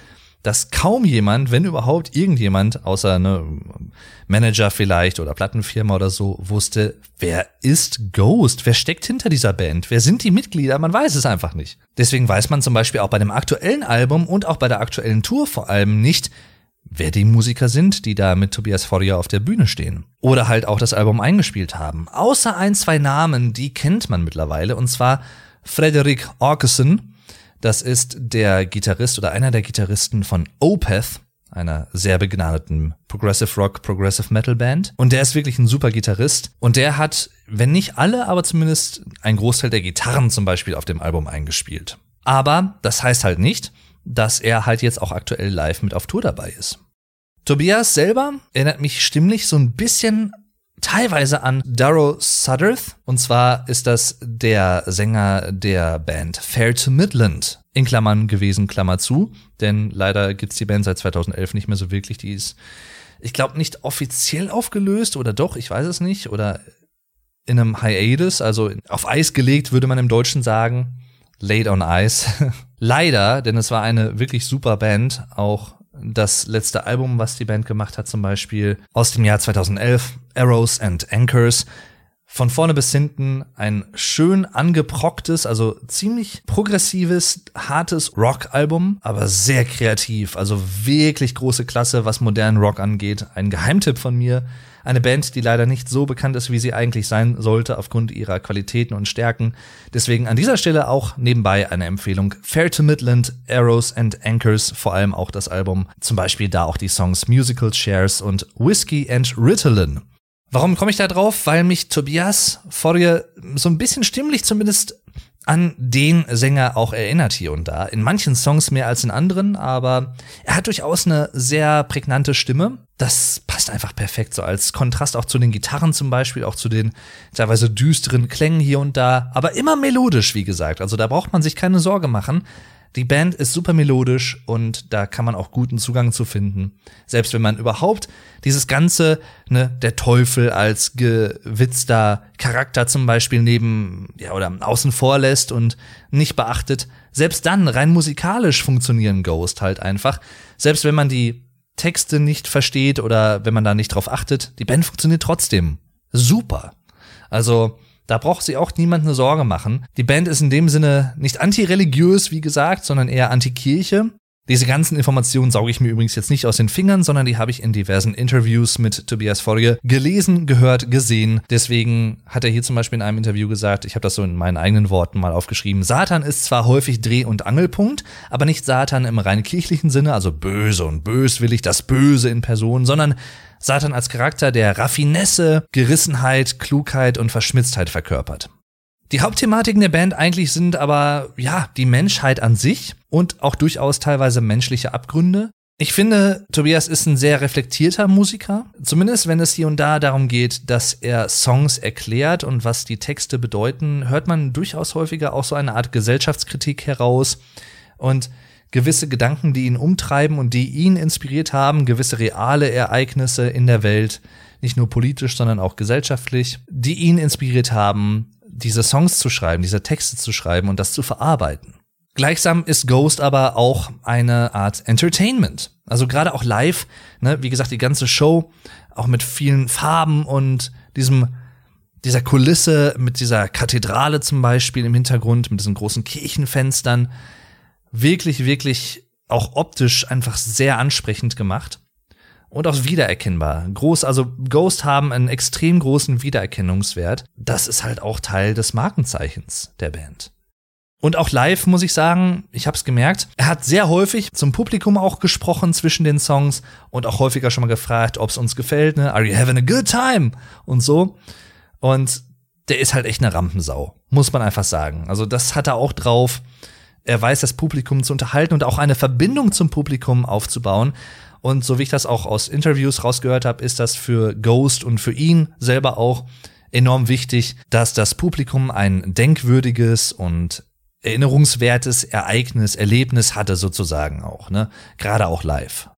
dass kaum jemand, wenn überhaupt irgendjemand, außer ne, Manager vielleicht oder Plattenfirma oder so, wusste, wer ist Ghost? Wer steckt hinter dieser Band? Wer sind die Mitglieder? Man weiß es einfach nicht. Deswegen weiß man zum Beispiel auch bei dem aktuellen Album und auch bei der aktuellen Tour vor allem nicht, wer die Musiker sind, die da mit Tobias Forrier auf der Bühne stehen. Oder halt auch das Album eingespielt haben. Außer ein, zwei Namen, die kennt man mittlerweile, und zwar Frederick Orkeson, das ist der Gitarrist oder einer der Gitarristen von Opeth, einer sehr begnadeten Progressive Rock, Progressive Metal Band. Und der ist wirklich ein super Gitarrist. Und der hat, wenn nicht alle, aber zumindest ein Großteil der Gitarren zum Beispiel auf dem Album eingespielt. Aber das heißt halt nicht, dass er halt jetzt auch aktuell live mit auf Tour dabei ist. Tobias selber erinnert mich stimmlich so ein bisschen teilweise an Darrow Sudderth. Und zwar ist das der Sänger der Band Fair to Midland. In Klammern gewesen, Klammer zu. Denn leider gibt's die Band seit 2011 nicht mehr so wirklich. Die ist, ich glaube, nicht offiziell aufgelöst oder doch, ich weiß es nicht. Oder in einem Hiatus, also auf Eis gelegt, würde man im Deutschen sagen. Laid on Ice. *laughs* leider, denn es war eine wirklich super Band, auch das letzte Album, was die Band gemacht hat, zum Beispiel aus dem Jahr 2011, Arrows and Anchors. Von vorne bis hinten ein schön angeprocktes, also ziemlich progressives, hartes Rock-Album, aber sehr kreativ, also wirklich große Klasse, was modernen Rock angeht. Ein Geheimtipp von mir. Eine Band, die leider nicht so bekannt ist, wie sie eigentlich sein sollte, aufgrund ihrer Qualitäten und Stärken. Deswegen an dieser Stelle auch nebenbei eine Empfehlung. Fair to Midland, Arrows and Anchors, vor allem auch das Album. Zum Beispiel da auch die Songs Musical Shares und Whiskey and Ritalin. Warum komme ich da drauf? Weil mich Tobias Forge so ein bisschen stimmlich zumindest an den Sänger auch erinnert hier und da. In manchen Songs mehr als in anderen, aber er hat durchaus eine sehr prägnante Stimme. Das passt einfach perfekt so als Kontrast auch zu den Gitarren zum Beispiel, auch zu den teilweise düsteren Klängen hier und da, aber immer melodisch, wie gesagt. Also da braucht man sich keine Sorge machen. Die Band ist super melodisch und da kann man auch guten Zugang zu finden. Selbst wenn man überhaupt dieses ganze, ne, der Teufel als gewitzter Charakter zum Beispiel neben, ja, oder außen vor lässt und nicht beachtet, selbst dann rein musikalisch funktionieren Ghost halt einfach. Selbst wenn man die Texte nicht versteht oder wenn man da nicht drauf achtet, die Band funktioniert trotzdem. Super. Also, da braucht sich auch niemand eine Sorge machen. Die Band ist in dem Sinne nicht antireligiös, wie gesagt, sondern eher antikirche. Diese ganzen Informationen sauge ich mir übrigens jetzt nicht aus den Fingern, sondern die habe ich in diversen Interviews mit Tobias Folge gelesen, gehört, gesehen. Deswegen hat er hier zum Beispiel in einem Interview gesagt, ich habe das so in meinen eigenen Worten mal aufgeschrieben, Satan ist zwar häufig Dreh- und Angelpunkt, aber nicht Satan im rein kirchlichen Sinne, also böse und böswillig, das Böse in Person, sondern Satan als Charakter, der Raffinesse, Gerissenheit, Klugheit und Verschmitztheit verkörpert. Die Hauptthematiken der Band eigentlich sind aber, ja, die Menschheit an sich und auch durchaus teilweise menschliche Abgründe. Ich finde, Tobias ist ein sehr reflektierter Musiker, zumindest wenn es hier und da darum geht, dass er Songs erklärt und was die Texte bedeuten, hört man durchaus häufiger auch so eine Art Gesellschaftskritik heraus und gewisse Gedanken, die ihn umtreiben und die ihn inspiriert haben, gewisse reale Ereignisse in der Welt, nicht nur politisch, sondern auch gesellschaftlich, die ihn inspiriert haben, diese Songs zu schreiben, diese Texte zu schreiben und das zu verarbeiten. Gleichsam ist Ghost aber auch eine Art Entertainment. Also gerade auch live, ne, wie gesagt, die ganze Show, auch mit vielen Farben und diesem, dieser Kulisse, mit dieser Kathedrale zum Beispiel im Hintergrund, mit diesen großen Kirchenfenstern, wirklich, wirklich auch optisch einfach sehr ansprechend gemacht und auch wiedererkennbar. Groß, also Ghost haben einen extrem großen Wiedererkennungswert. Das ist halt auch Teil des Markenzeichens der Band. Und auch live muss ich sagen, ich habe es gemerkt, er hat sehr häufig zum Publikum auch gesprochen zwischen den Songs und auch häufiger schon mal gefragt, ob es uns gefällt, ne? Are you having a good time? Und so. Und der ist halt echt eine Rampensau, muss man einfach sagen. Also das hat er auch drauf. Er weiß, das Publikum zu unterhalten und auch eine Verbindung zum Publikum aufzubauen. Und so wie ich das auch aus Interviews rausgehört habe, ist das für Ghost und für ihn selber auch enorm wichtig, dass das Publikum ein denkwürdiges und erinnerungswertes Ereignis, Erlebnis hatte sozusagen auch, ne? Gerade auch live.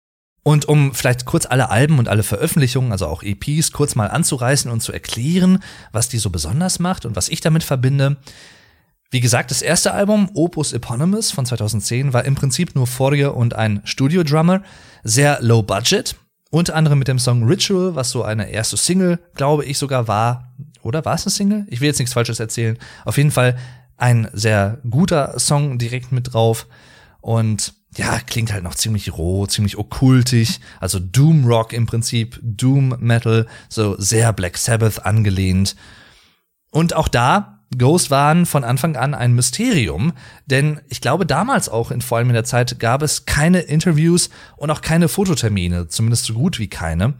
Und um vielleicht kurz alle Alben und alle Veröffentlichungen, also auch EPs, kurz mal anzureißen und zu erklären, was die so besonders macht und was ich damit verbinde. Wie gesagt, das erste Album, Opus Eponymous von 2010, war im Prinzip nur Fourier und ein Studio-Drummer, sehr low budget, unter anderem mit dem Song Ritual, was so eine erste Single, glaube ich sogar war. Oder war es eine Single? Ich will jetzt nichts Falsches erzählen. Auf jeden Fall ein sehr guter Song direkt mit drauf. Und ja, klingt halt noch ziemlich roh, ziemlich okkultig, also Doom Rock im Prinzip, Doom Metal, so sehr Black Sabbath angelehnt. Und auch da Ghost waren von Anfang an ein Mysterium, denn ich glaube damals auch, in, vor allem in der Zeit, gab es keine Interviews und auch keine Fototermine, zumindest so gut wie keine,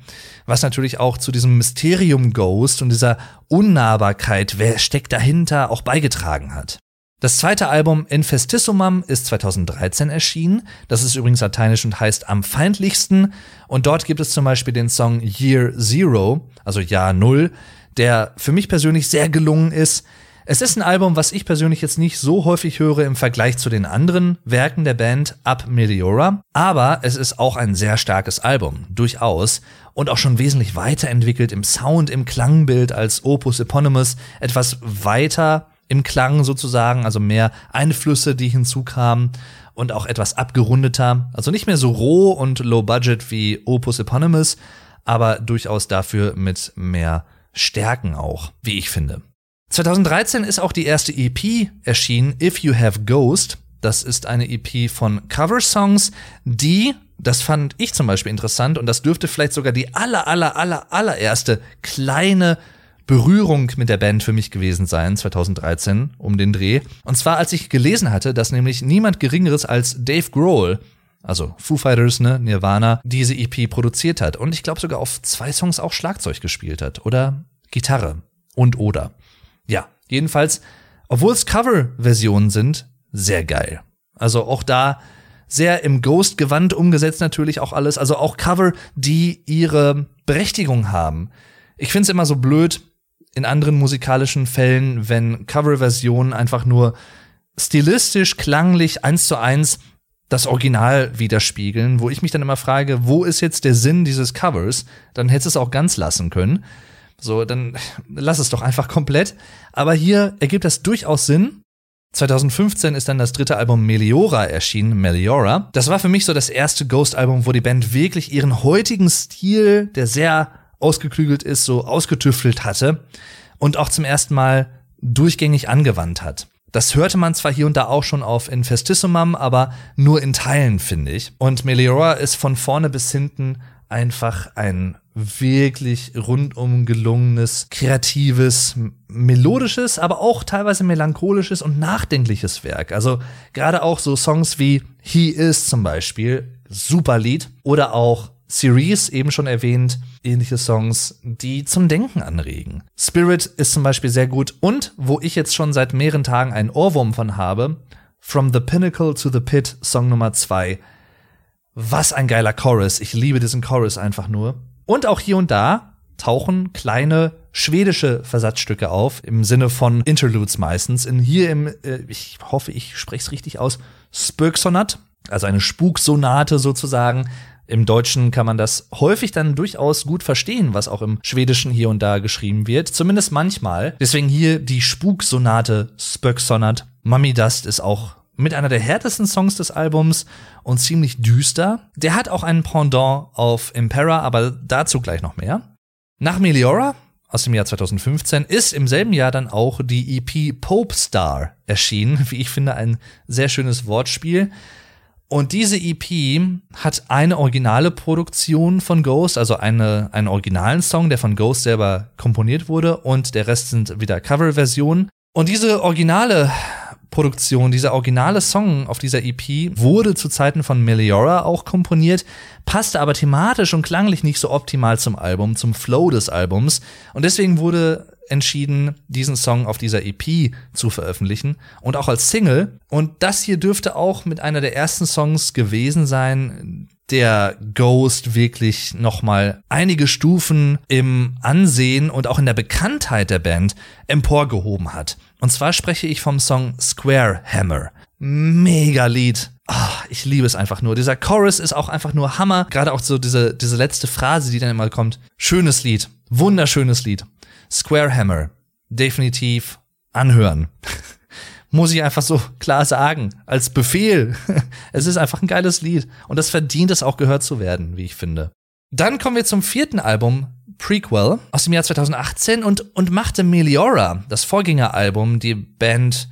was natürlich auch zu diesem Mysterium Ghost und dieser Unnahbarkeit, wer steckt dahinter, auch beigetragen hat. Das zweite Album Infestissumam ist 2013 erschienen. Das ist übrigens lateinisch und heißt am feindlichsten. Und dort gibt es zum Beispiel den Song Year Zero, also Jahr Null, der für mich persönlich sehr gelungen ist. Es ist ein Album, was ich persönlich jetzt nicht so häufig höre im Vergleich zu den anderen Werken der Band ab Meliora, aber es ist auch ein sehr starkes Album, durchaus, und auch schon wesentlich weiterentwickelt im Sound, im Klangbild als Opus Eponymous, etwas weiter im Klang sozusagen, also mehr Einflüsse, die hinzukamen und auch etwas abgerundeter, also nicht mehr so roh und low budget wie Opus Eponymous, aber durchaus dafür mit mehr Stärken auch, wie ich finde. 2013 ist auch die erste EP erschienen, If You Have Ghost. Das ist eine EP von Cover-Songs, die, das fand ich zum Beispiel interessant und das dürfte vielleicht sogar die aller, aller, aller, allererste kleine Berührung mit der Band für mich gewesen sein, 2013, um den Dreh. Und zwar, als ich gelesen hatte, dass nämlich niemand Geringeres als Dave Grohl, also Foo Fighters, ne, Nirvana, diese EP produziert hat. Und ich glaube sogar auf zwei Songs auch Schlagzeug gespielt hat. Oder Gitarre. Und oder. Ja, jedenfalls, obwohl es Cover-Versionen sind, sehr geil. Also auch da sehr im Ghost-Gewand umgesetzt natürlich auch alles. Also auch Cover, die ihre Berechtigung haben. Ich find's immer so blöd, in anderen musikalischen Fällen, wenn Coverversionen einfach nur stilistisch, klanglich eins zu eins das Original widerspiegeln, wo ich mich dann immer frage, wo ist jetzt der Sinn dieses Covers? Dann hättest es auch ganz lassen können. So, dann lass es doch einfach komplett. Aber hier ergibt das durchaus Sinn. 2015 ist dann das dritte Album Meliora erschienen, Meliora. Das war für mich so das erste Ghost-Album, wo die Band wirklich ihren heutigen Stil, der sehr ausgeklügelt ist, so ausgetüftelt hatte und auch zum ersten Mal durchgängig angewandt hat. Das hörte man zwar hier und da auch schon auf Infestissumam, aber nur in Teilen, finde ich. Und Meliora ist von vorne bis hinten einfach ein wirklich rundum gelungenes, kreatives, melodisches, aber auch teilweise melancholisches und nachdenkliches Werk. Also gerade auch so Songs wie He Is zum Beispiel, super Lied. Oder auch Series, eben schon erwähnt, ähnliche Songs, die zum Denken anregen. Spirit ist zum Beispiel sehr gut und wo ich jetzt schon seit mehreren Tagen einen Ohrwurm von habe, From the Pinnacle to the Pit, Song Nummer 2. Was ein geiler Chorus. Ich liebe diesen Chorus einfach nur. Und auch hier und da tauchen kleine schwedische Versatzstücke auf, im Sinne von Interludes meistens. In hier im, äh, ich hoffe, ich spreche es richtig aus, Spöksonat, also eine Spuksonate sozusagen, im Deutschen kann man das häufig dann durchaus gut verstehen, was auch im Schwedischen hier und da geschrieben wird. Zumindest manchmal. Deswegen hier die Spuksonate Spöksonat. Mummy Dust ist auch mit einer der härtesten Songs des Albums und ziemlich düster. Der hat auch einen Pendant auf Impera, aber dazu gleich noch mehr. Nach Meliora aus dem Jahr 2015 ist im selben Jahr dann auch die EP Pope Star erschienen. Wie ich finde, ein sehr schönes Wortspiel. Und diese EP hat eine originale Produktion von Ghost, also eine, einen originalen Song, der von Ghost selber komponiert wurde und der Rest sind wieder Coverversionen. Und diese originale Produktion, dieser originale Song auf dieser EP wurde zu Zeiten von Meliora auch komponiert, passte aber thematisch und klanglich nicht so optimal zum Album, zum Flow des Albums. Und deswegen wurde entschieden, diesen Song auf dieser EP zu veröffentlichen und auch als Single. Und das hier dürfte auch mit einer der ersten Songs gewesen sein, der Ghost wirklich nochmal einige Stufen im Ansehen und auch in der Bekanntheit der Band emporgehoben hat. Und zwar spreche ich vom Song Square Hammer. Mega Lied. Oh, ich liebe es einfach nur. Dieser Chorus ist auch einfach nur Hammer. Gerade auch so diese, diese letzte Phrase, die dann immer kommt. Schönes Lied. Wunderschönes Lied. Square Hammer. Definitiv anhören. *laughs* Muss ich einfach so klar sagen. Als Befehl. *laughs* es ist einfach ein geiles Lied. Und das verdient es auch gehört zu werden, wie ich finde. Dann kommen wir zum vierten Album, Prequel, aus dem Jahr 2018 und, und machte Meliora, das Vorgängeralbum, die Band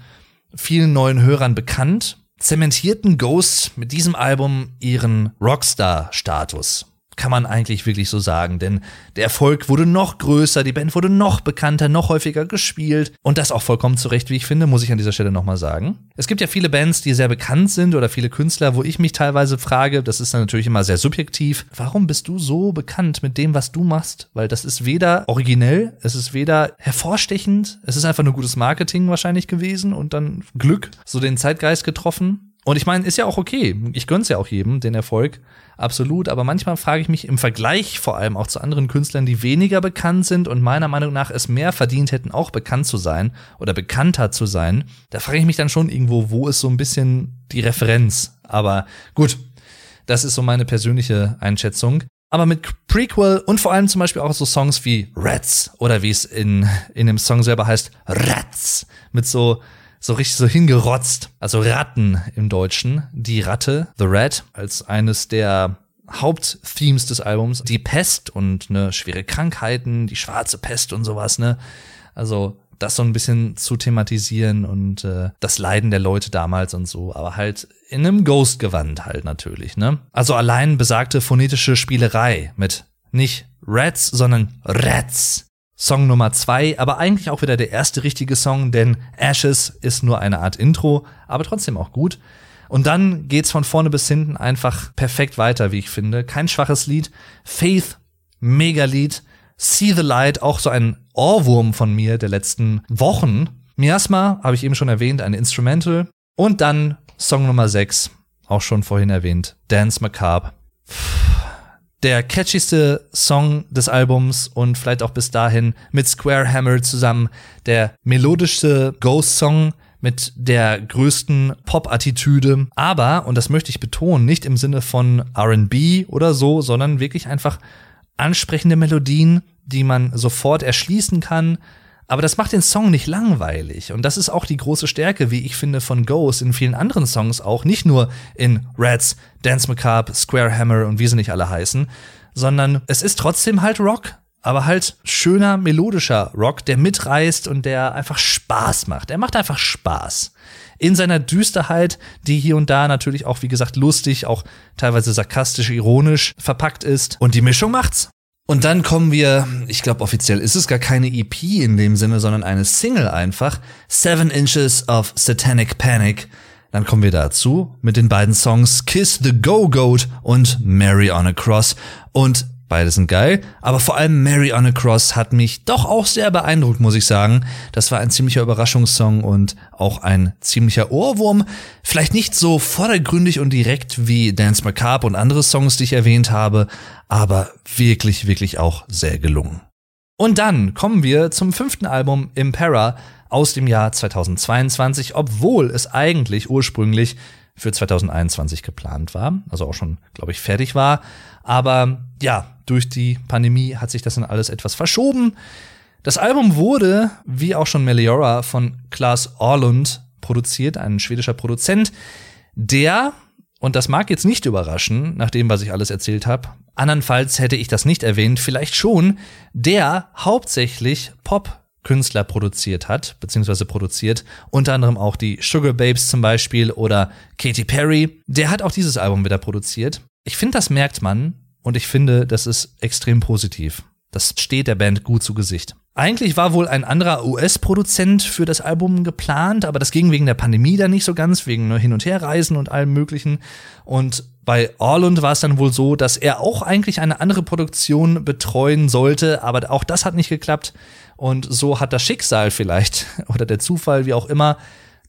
vielen neuen Hörern bekannt, zementierten Ghost mit diesem Album ihren Rockstar-Status kann man eigentlich wirklich so sagen, denn der Erfolg wurde noch größer, die Band wurde noch bekannter, noch häufiger gespielt und das auch vollkommen zurecht, wie ich finde, muss ich an dieser Stelle nochmal sagen. Es gibt ja viele Bands, die sehr bekannt sind oder viele Künstler, wo ich mich teilweise frage, das ist dann natürlich immer sehr subjektiv, warum bist du so bekannt mit dem, was du machst? Weil das ist weder originell, es ist weder hervorstechend, es ist einfach nur gutes Marketing wahrscheinlich gewesen und dann Glück, so den Zeitgeist getroffen. Und ich meine, ist ja auch okay. Ich gönn's ja auch jedem, den Erfolg absolut. Aber manchmal frage ich mich im Vergleich vor allem auch zu anderen Künstlern, die weniger bekannt sind und meiner Meinung nach es mehr verdient hätten, auch bekannt zu sein oder bekannter zu sein. Da frage ich mich dann schon irgendwo, wo ist so ein bisschen die Referenz. Aber gut, das ist so meine persönliche Einschätzung. Aber mit Prequel und vor allem zum Beispiel auch so Songs wie Rats oder wie es in, in dem Song selber heißt, Rats, mit so so richtig so hingerotzt. Also Ratten im Deutschen. Die Ratte, The Rat, als eines der Hauptthemes des Albums. Die Pest und ne, schwere Krankheiten, die schwarze Pest und sowas, ne? Also das so ein bisschen zu thematisieren und äh, das Leiden der Leute damals und so, aber halt in einem Ghost-Gewand halt natürlich, ne? Also allein besagte phonetische Spielerei mit nicht Rats, sondern Rats Song Nummer zwei, aber eigentlich auch wieder der erste richtige Song, denn Ashes ist nur eine Art Intro, aber trotzdem auch gut. Und dann geht's von vorne bis hinten einfach perfekt weiter, wie ich finde. Kein schwaches Lied. Faith, mega Lied. See the Light, auch so ein Ohrwurm von mir der letzten Wochen. Miasma, habe ich eben schon erwähnt, ein Instrumental. Und dann Song Nummer 6, auch schon vorhin erwähnt, Dance Macabre der catchigste Song des Albums und vielleicht auch bis dahin mit Square Hammer zusammen der melodischste Ghost-Song mit der größten Pop-Attitüde. Aber, und das möchte ich betonen, nicht im Sinne von RB oder so, sondern wirklich einfach ansprechende Melodien, die man sofort erschließen kann, aber das macht den Song nicht langweilig. Und das ist auch die große Stärke, wie ich finde, von Ghost in vielen anderen Songs auch. Nicht nur in Rats, Dance Macabre, Square Hammer und wie sie nicht alle heißen, sondern es ist trotzdem halt Rock, aber halt schöner, melodischer Rock, der mitreißt und der einfach Spaß macht. Er macht einfach Spaß. In seiner Düsterheit, die hier und da natürlich auch, wie gesagt, lustig, auch teilweise sarkastisch, ironisch verpackt ist. Und die Mischung macht's. Und dann kommen wir, ich glaube offiziell ist es gar keine EP in dem Sinne, sondern eine Single einfach. Seven Inches of Satanic Panic. Dann kommen wir dazu mit den beiden Songs Kiss the Go-Goat und Mary on a Cross. Und Beide sind geil, aber vor allem Mary on a Cross hat mich doch auch sehr beeindruckt, muss ich sagen. Das war ein ziemlicher Überraschungssong und auch ein ziemlicher Ohrwurm. Vielleicht nicht so vordergründig und direkt wie Dance Macabre und andere Songs, die ich erwähnt habe, aber wirklich, wirklich auch sehr gelungen. Und dann kommen wir zum fünften Album Impera aus dem Jahr 2022, obwohl es eigentlich ursprünglich für 2021 geplant war, also auch schon, glaube ich, fertig war. Aber ja, durch die Pandemie hat sich das dann alles etwas verschoben. Das Album wurde, wie auch schon Meliora, von Klaas Orlund produziert, ein schwedischer Produzent, der, und das mag jetzt nicht überraschen, nach dem, was ich alles erzählt habe, andernfalls hätte ich das nicht erwähnt, vielleicht schon, der hauptsächlich Pop Künstler produziert hat, beziehungsweise produziert, unter anderem auch die Sugar Babes zum Beispiel oder Katy Perry. Der hat auch dieses Album wieder produziert. Ich finde, das merkt man und ich finde, das ist extrem positiv. Das steht der Band gut zu Gesicht. Eigentlich war wohl ein anderer US-Produzent für das Album geplant, aber das ging wegen der Pandemie dann nicht so ganz, wegen Hin- und Herreisen und allem Möglichen. Und Bei Orlund war es dann wohl so, dass er auch eigentlich eine andere Produktion betreuen sollte, aber auch das hat nicht geklappt. Und so hat das Schicksal vielleicht *laughs* oder der Zufall, wie auch immer,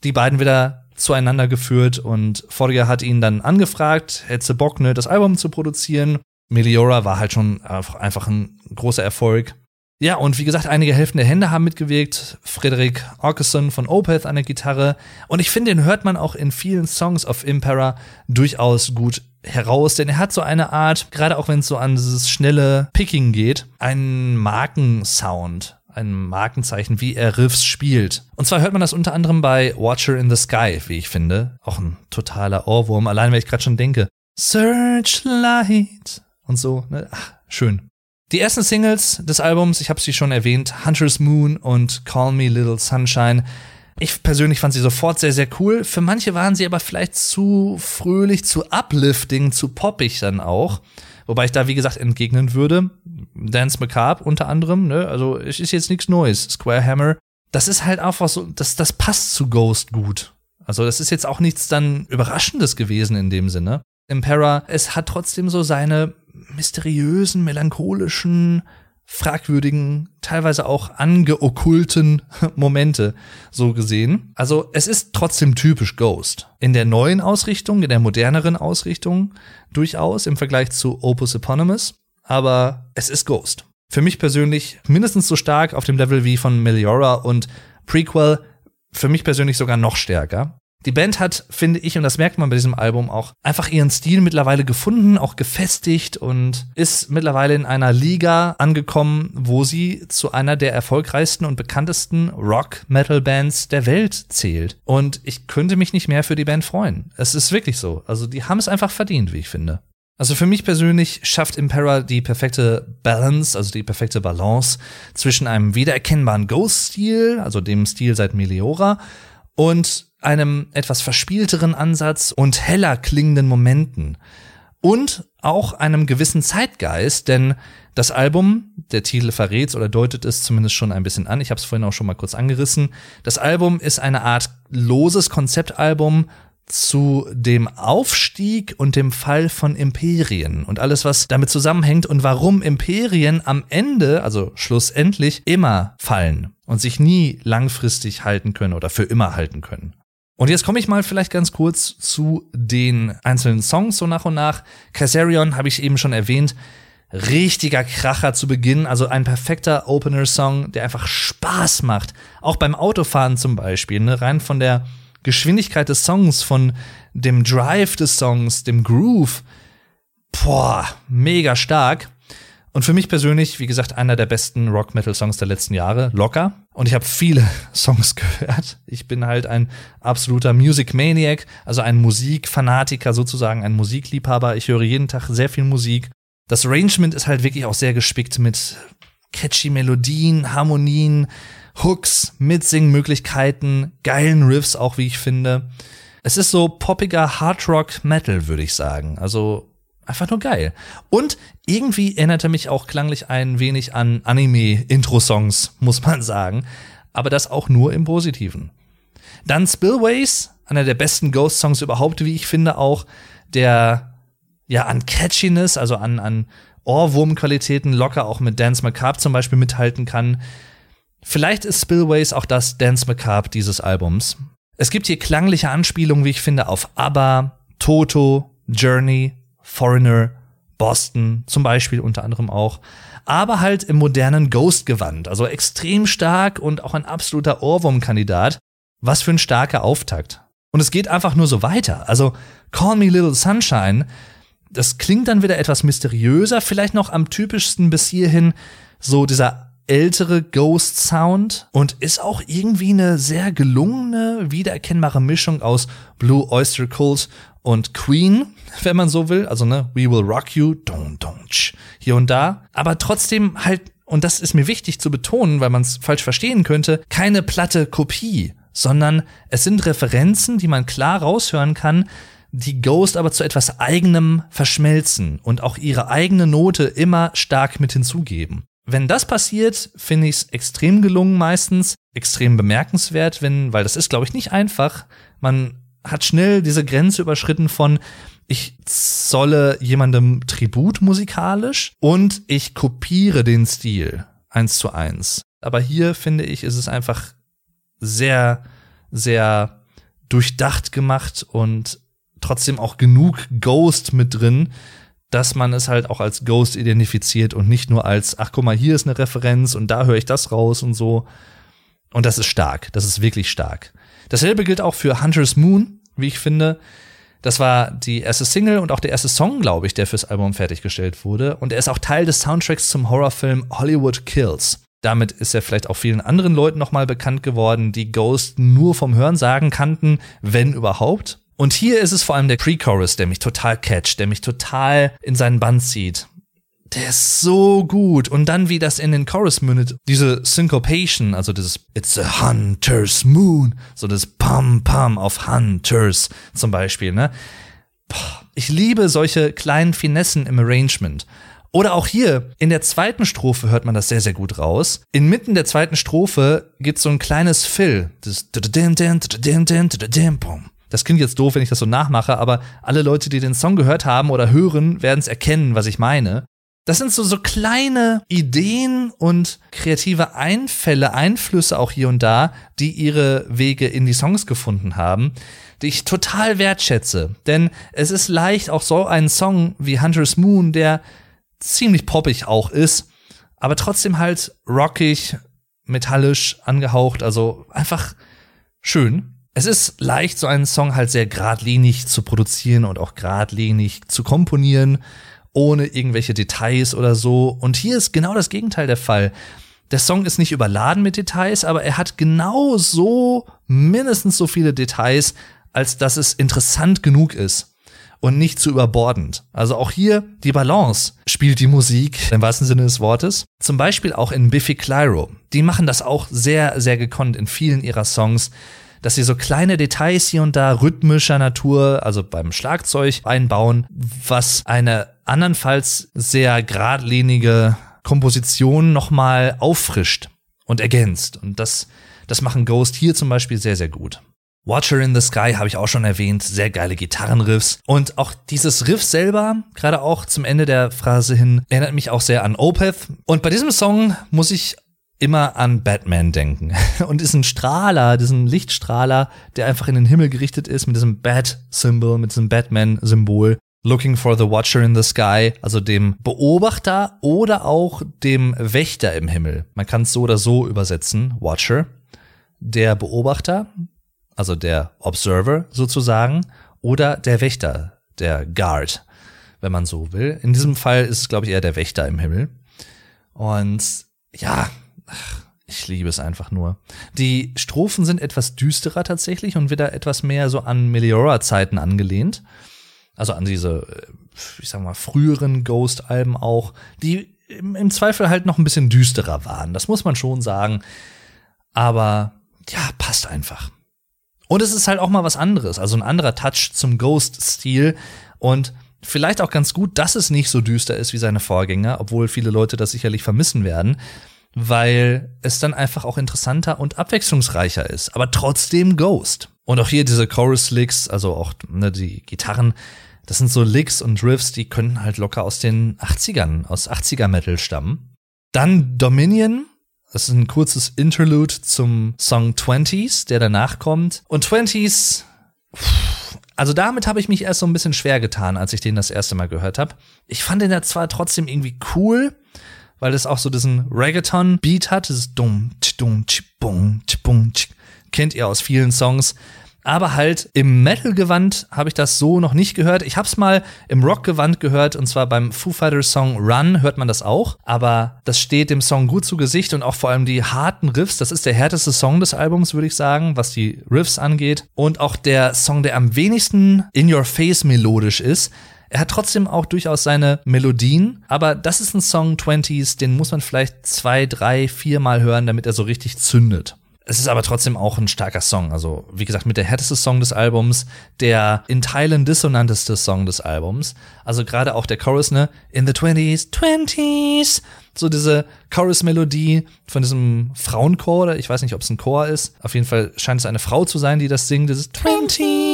die beiden wieder zueinander geführt und Forger hat ihn dann angefragt, hätte Bock, ne, das Album zu produzieren. Meliora war halt schon einfach ein großer Erfolg. Ja, und wie gesagt, einige helfende Hände haben mitgewirkt. Frederik Orkeson von Opeth an der Gitarre. Und ich finde, den hört man auch in vielen Songs of Impera durchaus gut heraus, denn er hat so eine Art, gerade auch wenn es so an dieses schnelle Picking geht, einen Markensound, ein Markenzeichen, wie er Riffs spielt. Und zwar hört man das unter anderem bei Watcher in the Sky, wie ich finde. Auch ein totaler Ohrwurm, allein wenn ich gerade schon denke. Searchlight und so. Ne? Ach, schön. Die ersten Singles des Albums, ich habe sie schon erwähnt, Hunter's Moon und Call Me Little Sunshine. Ich persönlich fand sie sofort sehr, sehr cool. Für manche waren sie aber vielleicht zu fröhlich, zu uplifting, zu poppig dann auch. Wobei ich da, wie gesagt, entgegnen würde. Dance Macabre unter anderem, ne? Also, es ist jetzt nichts Neues. Square Hammer. Das ist halt einfach so, das, das passt zu Ghost gut. Also, das ist jetzt auch nichts dann Überraschendes gewesen in dem Sinne. Impera, es hat trotzdem so seine mysteriösen, melancholischen, fragwürdigen, teilweise auch angeokkulten *laughs* Momente so gesehen. Also es ist trotzdem typisch Ghost. In der neuen Ausrichtung, in der moderneren Ausrichtung durchaus im Vergleich zu Opus Eponymous, aber es ist Ghost. Für mich persönlich mindestens so stark auf dem Level wie von Meliora und Prequel, für mich persönlich sogar noch stärker. Die Band hat, finde ich, und das merkt man bei diesem Album auch, einfach ihren Stil mittlerweile gefunden, auch gefestigt und ist mittlerweile in einer Liga angekommen, wo sie zu einer der erfolgreichsten und bekanntesten Rock-Metal-Bands der Welt zählt. Und ich könnte mich nicht mehr für die Band freuen. Es ist wirklich so. Also die haben es einfach verdient, wie ich finde. Also für mich persönlich schafft Impera die perfekte Balance, also die perfekte Balance zwischen einem wiedererkennbaren Ghost-Stil, also dem Stil seit Meliora, und einem etwas verspielteren Ansatz und heller klingenden Momenten. Und auch einem gewissen Zeitgeist, denn das Album, der Titel verrät oder deutet es zumindest schon ein bisschen an, ich habe es vorhin auch schon mal kurz angerissen, das Album ist eine Art loses Konzeptalbum zu dem Aufstieg und dem Fall von Imperien und alles, was damit zusammenhängt und warum Imperien am Ende, also schlussendlich, immer fallen und sich nie langfristig halten können oder für immer halten können. Und jetzt komme ich mal vielleicht ganz kurz zu den einzelnen Songs so nach und nach. Kaisarion habe ich eben schon erwähnt. Richtiger Kracher zu Beginn, also ein perfekter Opener-Song, der einfach Spaß macht. Auch beim Autofahren zum Beispiel, ne? rein von der Geschwindigkeit des Songs, von dem Drive des Songs, dem Groove. Boah, mega stark. Und für mich persönlich, wie gesagt, einer der besten Rock-Metal-Songs der letzten Jahre, locker. Und ich habe viele *laughs* Songs gehört. Ich bin halt ein absoluter Music Maniac, also ein Musikfanatiker sozusagen, ein Musikliebhaber. Ich höre jeden Tag sehr viel Musik. Das Arrangement ist halt wirklich auch sehr gespickt mit catchy Melodien, Harmonien, Hooks, Mitsingmöglichkeiten, geilen Riffs auch, wie ich finde. Es ist so poppiger Hard Rock Metal, würde ich sagen. Also einfach nur geil. Und irgendwie erinnerte mich auch klanglich ein wenig an Anime-Intro-Songs, muss man sagen. Aber das auch nur im Positiven. Dann Spillways, einer der besten Ghost-Songs überhaupt, wie ich finde, auch, der ja an Catchiness, also an, an Ohrwurmqualitäten locker auch mit Dance Macabre zum Beispiel mithalten kann. Vielleicht ist Spillways auch das Dance Macabre dieses Albums. Es gibt hier klangliche Anspielungen, wie ich finde, auf ABBA, Toto, Journey, Foreigner, Boston zum Beispiel unter anderem auch, aber halt im modernen Ghost-Gewand, also extrem stark und auch ein absoluter Ohrwurm-Kandidat. Was für ein starker Auftakt. Und es geht einfach nur so weiter. Also Call Me Little Sunshine, das klingt dann wieder etwas mysteriöser, vielleicht noch am typischsten bis hierhin so dieser ältere Ghost Sound und ist auch irgendwie eine sehr gelungene, wiedererkennbare Mischung aus Blue Oyster Cult und Queen, *laughs* wenn man so will. Also, ne, We Will Rock You, don't, don't, hier und da. Aber trotzdem halt, und das ist mir wichtig zu betonen, weil man es falsch verstehen könnte, keine platte Kopie, sondern es sind Referenzen, die man klar raushören kann, die Ghost aber zu etwas eigenem verschmelzen und auch ihre eigene Note immer stark mit hinzugeben. Wenn das passiert, finde ich es extrem gelungen meistens, extrem bemerkenswert, wenn, weil das ist, glaube ich, nicht einfach. Man hat schnell diese Grenze überschritten von, ich zolle jemandem Tribut musikalisch und ich kopiere den Stil eins zu eins. Aber hier finde ich, ist es einfach sehr, sehr durchdacht gemacht und trotzdem auch genug Ghost mit drin, dass man es halt auch als Ghost identifiziert und nicht nur als, ach guck mal, hier ist eine Referenz und da höre ich das raus und so. Und das ist stark, das ist wirklich stark. Dasselbe gilt auch für Hunter's Moon, wie ich finde. Das war die erste Single und auch der erste Song, glaube ich, der fürs Album fertiggestellt wurde. Und er ist auch Teil des Soundtracks zum Horrorfilm Hollywood Kills. Damit ist er vielleicht auch vielen anderen Leuten nochmal bekannt geworden, die Ghost nur vom Hörensagen kannten, wenn überhaupt. Und hier ist es vor allem der Pre-Chorus, der mich total catcht, der mich total in seinen Band zieht. Der ist so gut. Und dann, wie das in den Chorus mündet, diese Syncopation, also dieses It's a Hunter's Moon, so das Pam Pam auf Hunters zum Beispiel, ne? Ich liebe solche kleinen Finessen im Arrangement. Oder auch hier, in der zweiten Strophe hört man das sehr, sehr gut raus. Inmitten der zweiten Strophe gibt so ein kleines Fill. Das das klingt jetzt doof, wenn ich das so nachmache, aber alle Leute, die den Song gehört haben oder hören, werden es erkennen, was ich meine. Das sind so, so kleine Ideen und kreative Einfälle, Einflüsse auch hier und da, die ihre Wege in die Songs gefunden haben, die ich total wertschätze. Denn es ist leicht, auch so einen Song wie Hunter's Moon, der ziemlich poppig auch ist, aber trotzdem halt rockig, metallisch angehaucht, also einfach schön. Es ist leicht, so einen Song halt sehr geradlinig zu produzieren und auch geradlinig zu komponieren, ohne irgendwelche Details oder so. Und hier ist genau das Gegenteil der Fall. Der Song ist nicht überladen mit Details, aber er hat genau so mindestens so viele Details, als dass es interessant genug ist und nicht zu überbordend. Also auch hier die Balance spielt die Musik im wahrsten Sinne des Wortes. Zum Beispiel auch in Biffy Clyro. Die machen das auch sehr, sehr gekonnt in vielen ihrer Songs dass sie so kleine Details hier und da rhythmischer Natur, also beim Schlagzeug einbauen, was eine andernfalls sehr geradlinige Komposition nochmal auffrischt und ergänzt. Und das, das machen Ghost hier zum Beispiel sehr, sehr gut. Watcher in the Sky habe ich auch schon erwähnt, sehr geile Gitarrenriffs. Und auch dieses Riff selber, gerade auch zum Ende der Phrase hin, erinnert mich auch sehr an Opeth. Und bei diesem Song muss ich immer an Batman denken *laughs* und ist ein Strahler, diesen Lichtstrahler, der einfach in den Himmel gerichtet ist mit diesem Bat-Symbol, mit diesem Batman-Symbol. Looking for the Watcher in the Sky, also dem Beobachter oder auch dem Wächter im Himmel. Man kann es so oder so übersetzen, Watcher, der Beobachter, also der Observer sozusagen, oder der Wächter, der Guard, wenn man so will. In diesem Fall ist es, glaube ich, eher der Wächter im Himmel. Und ja, ach, ich liebe es einfach nur. Die Strophen sind etwas düsterer tatsächlich und wieder etwas mehr so an Meliora-Zeiten angelehnt. Also an diese, äh, ich sag mal, früheren Ghost-Alben auch, die im, im Zweifel halt noch ein bisschen düsterer waren. Das muss man schon sagen. Aber ja, passt einfach. Und es ist halt auch mal was anderes, also ein anderer Touch zum Ghost-Stil. Und vielleicht auch ganz gut, dass es nicht so düster ist wie seine Vorgänger, obwohl viele Leute das sicherlich vermissen werden weil es dann einfach auch interessanter und abwechslungsreicher ist, aber trotzdem Ghost. Und auch hier diese Chorus-Licks, also auch ne, die Gitarren, das sind so Licks und Riffs, die können halt locker aus den 80ern, aus 80er-Metal stammen. Dann Dominion, das ist ein kurzes Interlude zum Song 20s, der danach kommt. Und 20s, also damit habe ich mich erst so ein bisschen schwer getan, als ich den das erste Mal gehört habe. Ich fand den ja zwar trotzdem irgendwie cool, weil es auch so diesen Reggaeton-Beat hat, dieses dumm, dumm, bum, bum, kennt ihr aus vielen Songs. Aber halt im Metal-Gewand habe ich das so noch nicht gehört. Ich habe es mal im Rock-Gewand gehört und zwar beim Foo Fighters Song Run hört man das auch. Aber das steht dem Song gut zu Gesicht und auch vor allem die harten Riffs. Das ist der härteste Song des Albums, würde ich sagen, was die Riffs angeht. Und auch der Song, der am wenigsten in your face melodisch ist. Er hat trotzdem auch durchaus seine Melodien, aber das ist ein Song 20s, den muss man vielleicht zwei, drei, vier Mal hören, damit er so richtig zündet. Es ist aber trotzdem auch ein starker Song. Also, wie gesagt, mit der härteste Song des Albums, der in Teilen dissonanteste Song des Albums. Also gerade auch der Chorus, ne? In the 20s, 20s. So diese Chorus-Melodie von diesem Frauenchor, oder ich weiß nicht, ob es ein Chor ist. Auf jeden Fall scheint es eine Frau zu sein, die das singt, dieses 20s.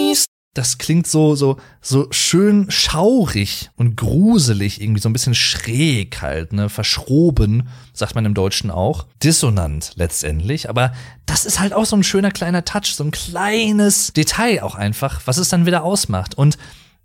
Das klingt so, so, so schön schaurig und gruselig, irgendwie so ein bisschen schräg halt, ne, verschroben, sagt man im Deutschen auch. Dissonant letztendlich, aber das ist halt auch so ein schöner kleiner Touch, so ein kleines Detail auch einfach, was es dann wieder ausmacht. Und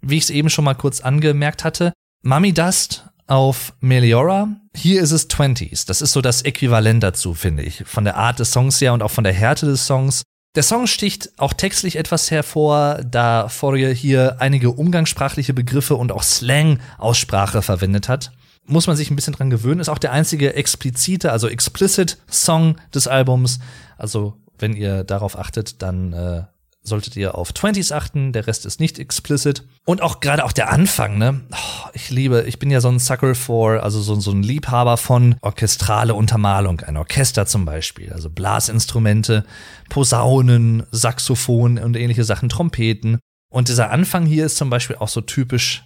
wie ich es eben schon mal kurz angemerkt hatte, Mummy Dust auf Meliora. Hier ist es 20s. Das ist so das Äquivalent dazu, finde ich. Von der Art des Songs her und auch von der Härte des Songs. Der Song sticht auch textlich etwas hervor, da Fourier hier einige umgangssprachliche Begriffe und auch Slang-Aussprache verwendet hat. Muss man sich ein bisschen dran gewöhnen. Ist auch der einzige explizite, also explicit Song des Albums. Also wenn ihr darauf achtet, dann äh, solltet ihr auf 20s achten, der Rest ist nicht explicit. Und auch gerade auch der Anfang, ne? Oh, ich liebe, ich bin ja so ein Sucker for, also so, so ein Liebhaber von orchestrale Untermalung, ein Orchester zum Beispiel, also Blasinstrumente, Posaunen, Saxophon und ähnliche Sachen, Trompeten. Und dieser Anfang hier ist zum Beispiel auch so typisch,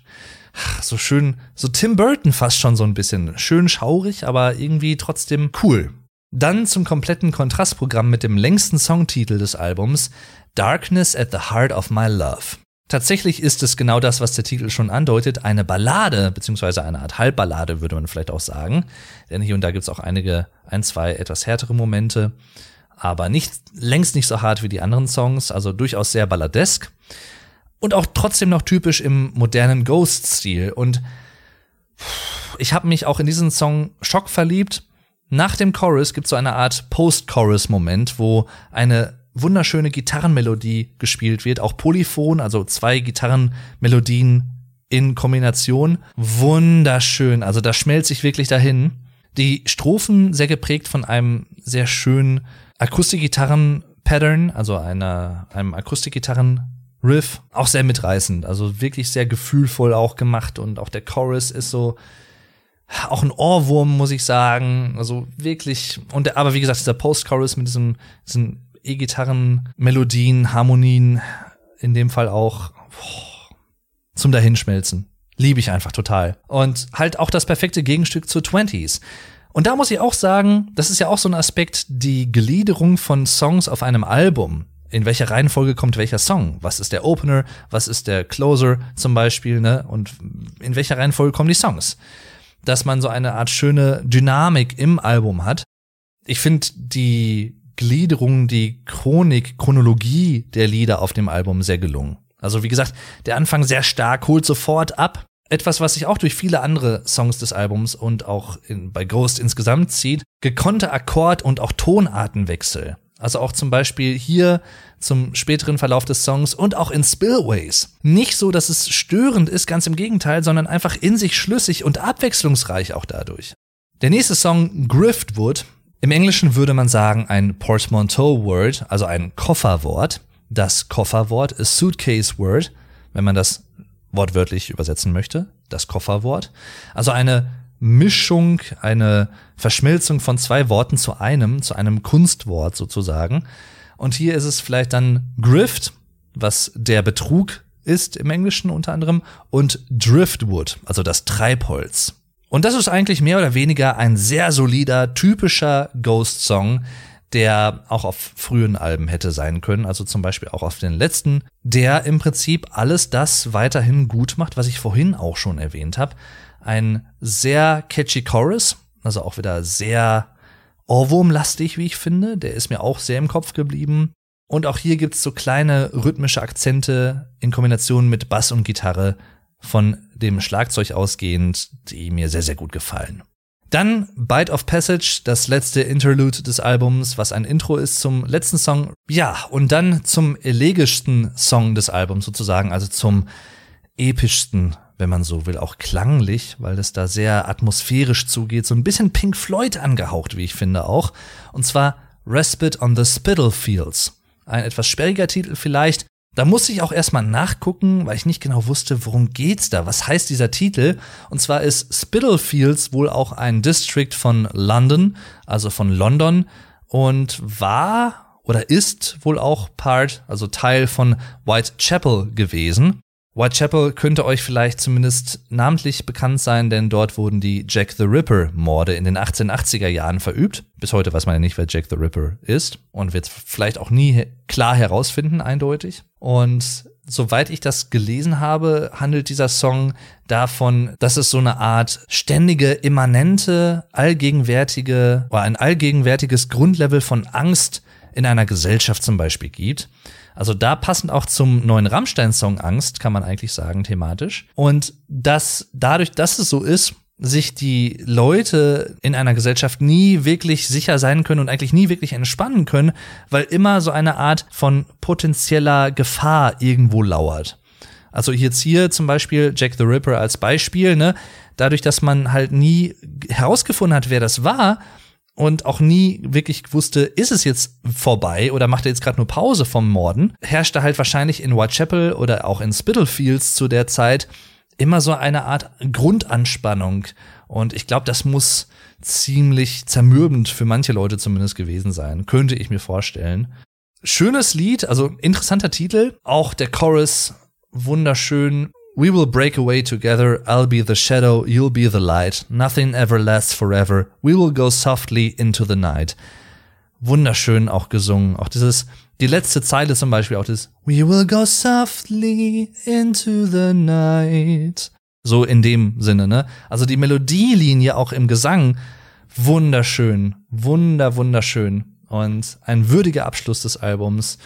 so schön, so Tim Burton fast schon so ein bisschen. Schön schaurig, aber irgendwie trotzdem cool. Dann zum kompletten Kontrastprogramm mit dem längsten Songtitel des Albums, Darkness at the Heart of My Love. Tatsächlich ist es genau das, was der Titel schon andeutet, eine Ballade, beziehungsweise eine Art Halbballade, würde man vielleicht auch sagen. Denn hier und da gibt es auch einige, ein, zwei etwas härtere Momente, aber nicht, längst nicht so hart wie die anderen Songs, also durchaus sehr balladesk. Und auch trotzdem noch typisch im modernen Ghost-Stil. Und ich habe mich auch in diesen Song Schock verliebt. Nach dem Chorus gibt es so eine Art Post-Chorus-Moment, wo eine wunderschöne Gitarrenmelodie gespielt wird, auch polyphon, also zwei Gitarrenmelodien in Kombination. Wunderschön, also da schmelzt sich wirklich dahin. Die Strophen sehr geprägt von einem sehr schönen Akustikgitarren-Pattern, also einer, einem Akustikgitarren-Riff, auch sehr mitreißend, also wirklich sehr gefühlvoll auch gemacht und auch der Chorus ist so, auch ein Ohrwurm, muss ich sagen. Also wirklich, und aber wie gesagt, dieser Post-Chorus mit diesem, diesem E-Gitarren, Melodien, Harmonien, in dem Fall auch boah, zum Dahinschmelzen. Liebe ich einfach total. Und halt auch das perfekte Gegenstück zu 20s. Und da muss ich auch sagen, das ist ja auch so ein Aspekt, die Gliederung von Songs auf einem Album. In welcher Reihenfolge kommt welcher Song? Was ist der Opener? Was ist der Closer zum Beispiel? Ne? Und in welcher Reihenfolge kommen die Songs? Dass man so eine Art schöne Dynamik im Album hat. Ich finde die Gliederung, die Chronik, Chronologie der Lieder auf dem Album sehr gelungen. Also wie gesagt, der Anfang sehr stark, holt sofort ab. Etwas, was sich auch durch viele andere Songs des Albums und auch in, bei Ghost insgesamt zieht, gekonnte Akkord- und auch Tonartenwechsel. Also auch zum Beispiel hier zum späteren Verlauf des Songs und auch in Spillways. Nicht so, dass es störend ist, ganz im Gegenteil, sondern einfach in sich schlüssig und abwechslungsreich auch dadurch. Der nächste Song, Griftwood, im Englischen würde man sagen ein Portmanteau-Word, also ein Kofferwort. Das Kofferwort ist Suitcase Word, wenn man das wortwörtlich übersetzen möchte. Das Kofferwort. Also eine Mischung, eine Verschmelzung von zwei Worten zu einem, zu einem Kunstwort sozusagen. Und hier ist es vielleicht dann Grift, was der Betrug ist im Englischen unter anderem, und Driftwood, also das Treibholz. Und das ist eigentlich mehr oder weniger ein sehr solider, typischer Ghost-Song, der auch auf frühen Alben hätte sein können, also zum Beispiel auch auf den letzten, der im Prinzip alles das weiterhin gut macht, was ich vorhin auch schon erwähnt habe. Ein sehr catchy Chorus, also auch wieder sehr Ohrwurmlastig, wie ich finde, der ist mir auch sehr im Kopf geblieben. Und auch hier gibt's so kleine rhythmische Akzente in Kombination mit Bass und Gitarre, von dem Schlagzeug ausgehend, die mir sehr, sehr gut gefallen. Dann Bite of Passage, das letzte Interlude des Albums, was ein Intro ist zum letzten Song. Ja, und dann zum elegischsten Song des Albums sozusagen, also zum epischsten, wenn man so will, auch klanglich, weil es da sehr atmosphärisch zugeht, so ein bisschen Pink Floyd angehaucht, wie ich finde auch. Und zwar Respite on the Spittlefields. Ein etwas sperriger Titel vielleicht, da musste ich auch erstmal nachgucken, weil ich nicht genau wusste, worum geht's da? Was heißt dieser Titel? Und zwar ist Spitalfields wohl auch ein District von London, also von London und war oder ist wohl auch Part, also Teil von Whitechapel gewesen. Whitechapel könnte euch vielleicht zumindest namentlich bekannt sein, denn dort wurden die Jack the Ripper Morde in den 1880er Jahren verübt. Bis heute weiß man ja nicht, wer Jack the Ripper ist und wird vielleicht auch nie klar herausfinden, eindeutig. Und soweit ich das gelesen habe, handelt dieser Song davon, dass es so eine Art ständige, immanente, allgegenwärtige oder ein allgegenwärtiges Grundlevel von Angst in einer Gesellschaft zum Beispiel gibt. Also da passend auch zum neuen Rammstein-Song Angst, kann man eigentlich sagen, thematisch. Und dass dadurch, dass es so ist, sich die Leute in einer Gesellschaft nie wirklich sicher sein können und eigentlich nie wirklich entspannen können, weil immer so eine Art von potenzieller Gefahr irgendwo lauert. Also jetzt hier zum Beispiel Jack the Ripper als Beispiel, ne? Dadurch, dass man halt nie herausgefunden hat, wer das war und auch nie wirklich wusste, ist es jetzt vorbei oder macht er jetzt gerade nur Pause vom Morden, herrschte halt wahrscheinlich in Whitechapel oder auch in Spitalfields zu der Zeit immer so eine Art Grundanspannung. Und ich glaube, das muss ziemlich zermürbend für manche Leute zumindest gewesen sein. Könnte ich mir vorstellen. Schönes Lied, also interessanter Titel. Auch der Chorus wunderschön. We will break away together. I'll be the shadow, you'll be the light. Nothing ever lasts forever. We will go softly into the night. Wunderschön auch gesungen. Auch dieses die letzte Zeile zum Beispiel auch das We will go softly into the night. So in dem Sinne, ne? Also die Melodielinie auch im Gesang wunderschön, wunder, wunderschön und ein würdiger Abschluss des Albums.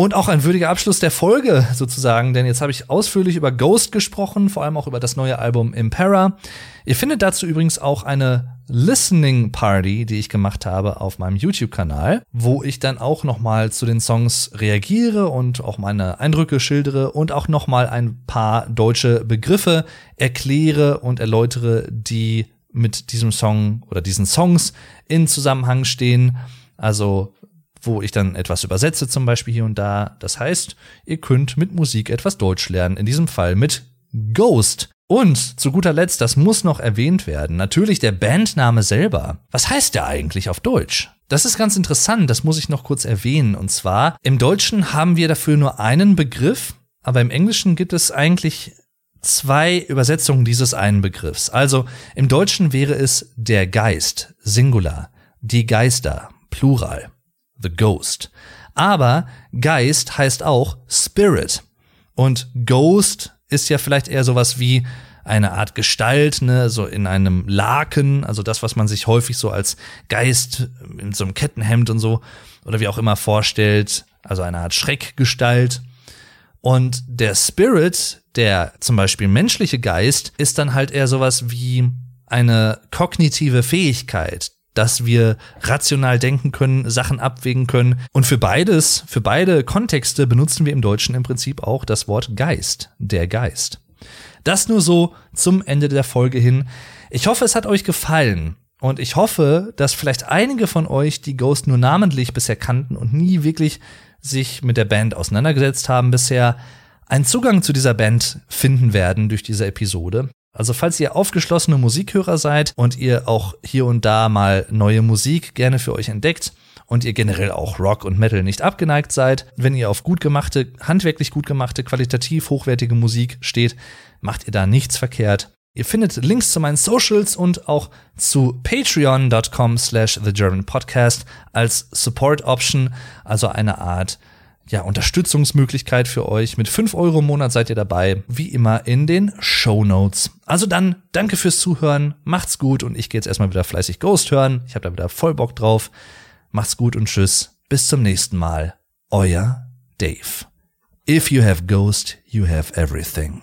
Und auch ein würdiger Abschluss der Folge sozusagen, denn jetzt habe ich ausführlich über Ghost gesprochen, vor allem auch über das neue Album Impera. Ihr findet dazu übrigens auch eine Listening Party, die ich gemacht habe auf meinem YouTube-Kanal, wo ich dann auch nochmal zu den Songs reagiere und auch meine Eindrücke schildere und auch nochmal ein paar deutsche Begriffe erkläre und erläutere, die mit diesem Song oder diesen Songs in Zusammenhang stehen. Also wo ich dann etwas übersetze, zum Beispiel hier und da. Das heißt, ihr könnt mit Musik etwas Deutsch lernen, in diesem Fall mit Ghost. Und zu guter Letzt, das muss noch erwähnt werden, natürlich der Bandname selber. Was heißt der eigentlich auf Deutsch? Das ist ganz interessant, das muss ich noch kurz erwähnen. Und zwar, im Deutschen haben wir dafür nur einen Begriff, aber im Englischen gibt es eigentlich zwei Übersetzungen dieses einen Begriffs. Also im Deutschen wäre es der Geist, Singular, die Geister, Plural. The Ghost. Aber Geist heißt auch Spirit. Und Ghost ist ja vielleicht eher sowas wie eine Art Gestalt, ne, so in einem Laken, also das, was man sich häufig so als Geist in so einem Kettenhemd und so oder wie auch immer vorstellt, also eine Art Schreckgestalt. Und der Spirit, der zum Beispiel menschliche Geist, ist dann halt eher sowas wie eine kognitive Fähigkeit, dass wir rational denken können, Sachen abwägen können. Und für beides, für beide Kontexte benutzen wir im Deutschen im Prinzip auch das Wort Geist, der Geist. Das nur so zum Ende der Folge hin. Ich hoffe, es hat euch gefallen. Und ich hoffe, dass vielleicht einige von euch die Ghost nur namentlich bisher kannten und nie wirklich sich mit der Band auseinandergesetzt haben bisher, einen Zugang zu dieser Band finden werden durch diese Episode. Also falls ihr aufgeschlossene Musikhörer seid und ihr auch hier und da mal neue Musik gerne für euch entdeckt und ihr generell auch Rock und Metal nicht abgeneigt seid, wenn ihr auf gut gemachte, handwerklich gut gemachte, qualitativ hochwertige Musik steht, macht ihr da nichts verkehrt. Ihr findet Links zu meinen Socials und auch zu patreon.com slash the German Podcast als Support Option, also eine Art ja, Unterstützungsmöglichkeit für euch. Mit 5 Euro im Monat seid ihr dabei, wie immer in den Show Notes. Also dann, danke fürs Zuhören, macht's gut und ich gehe jetzt erstmal wieder fleißig Ghost hören. Ich habe da wieder voll Bock drauf. Macht's gut und tschüss. Bis zum nächsten Mal. Euer Dave. If you have Ghost, you have everything.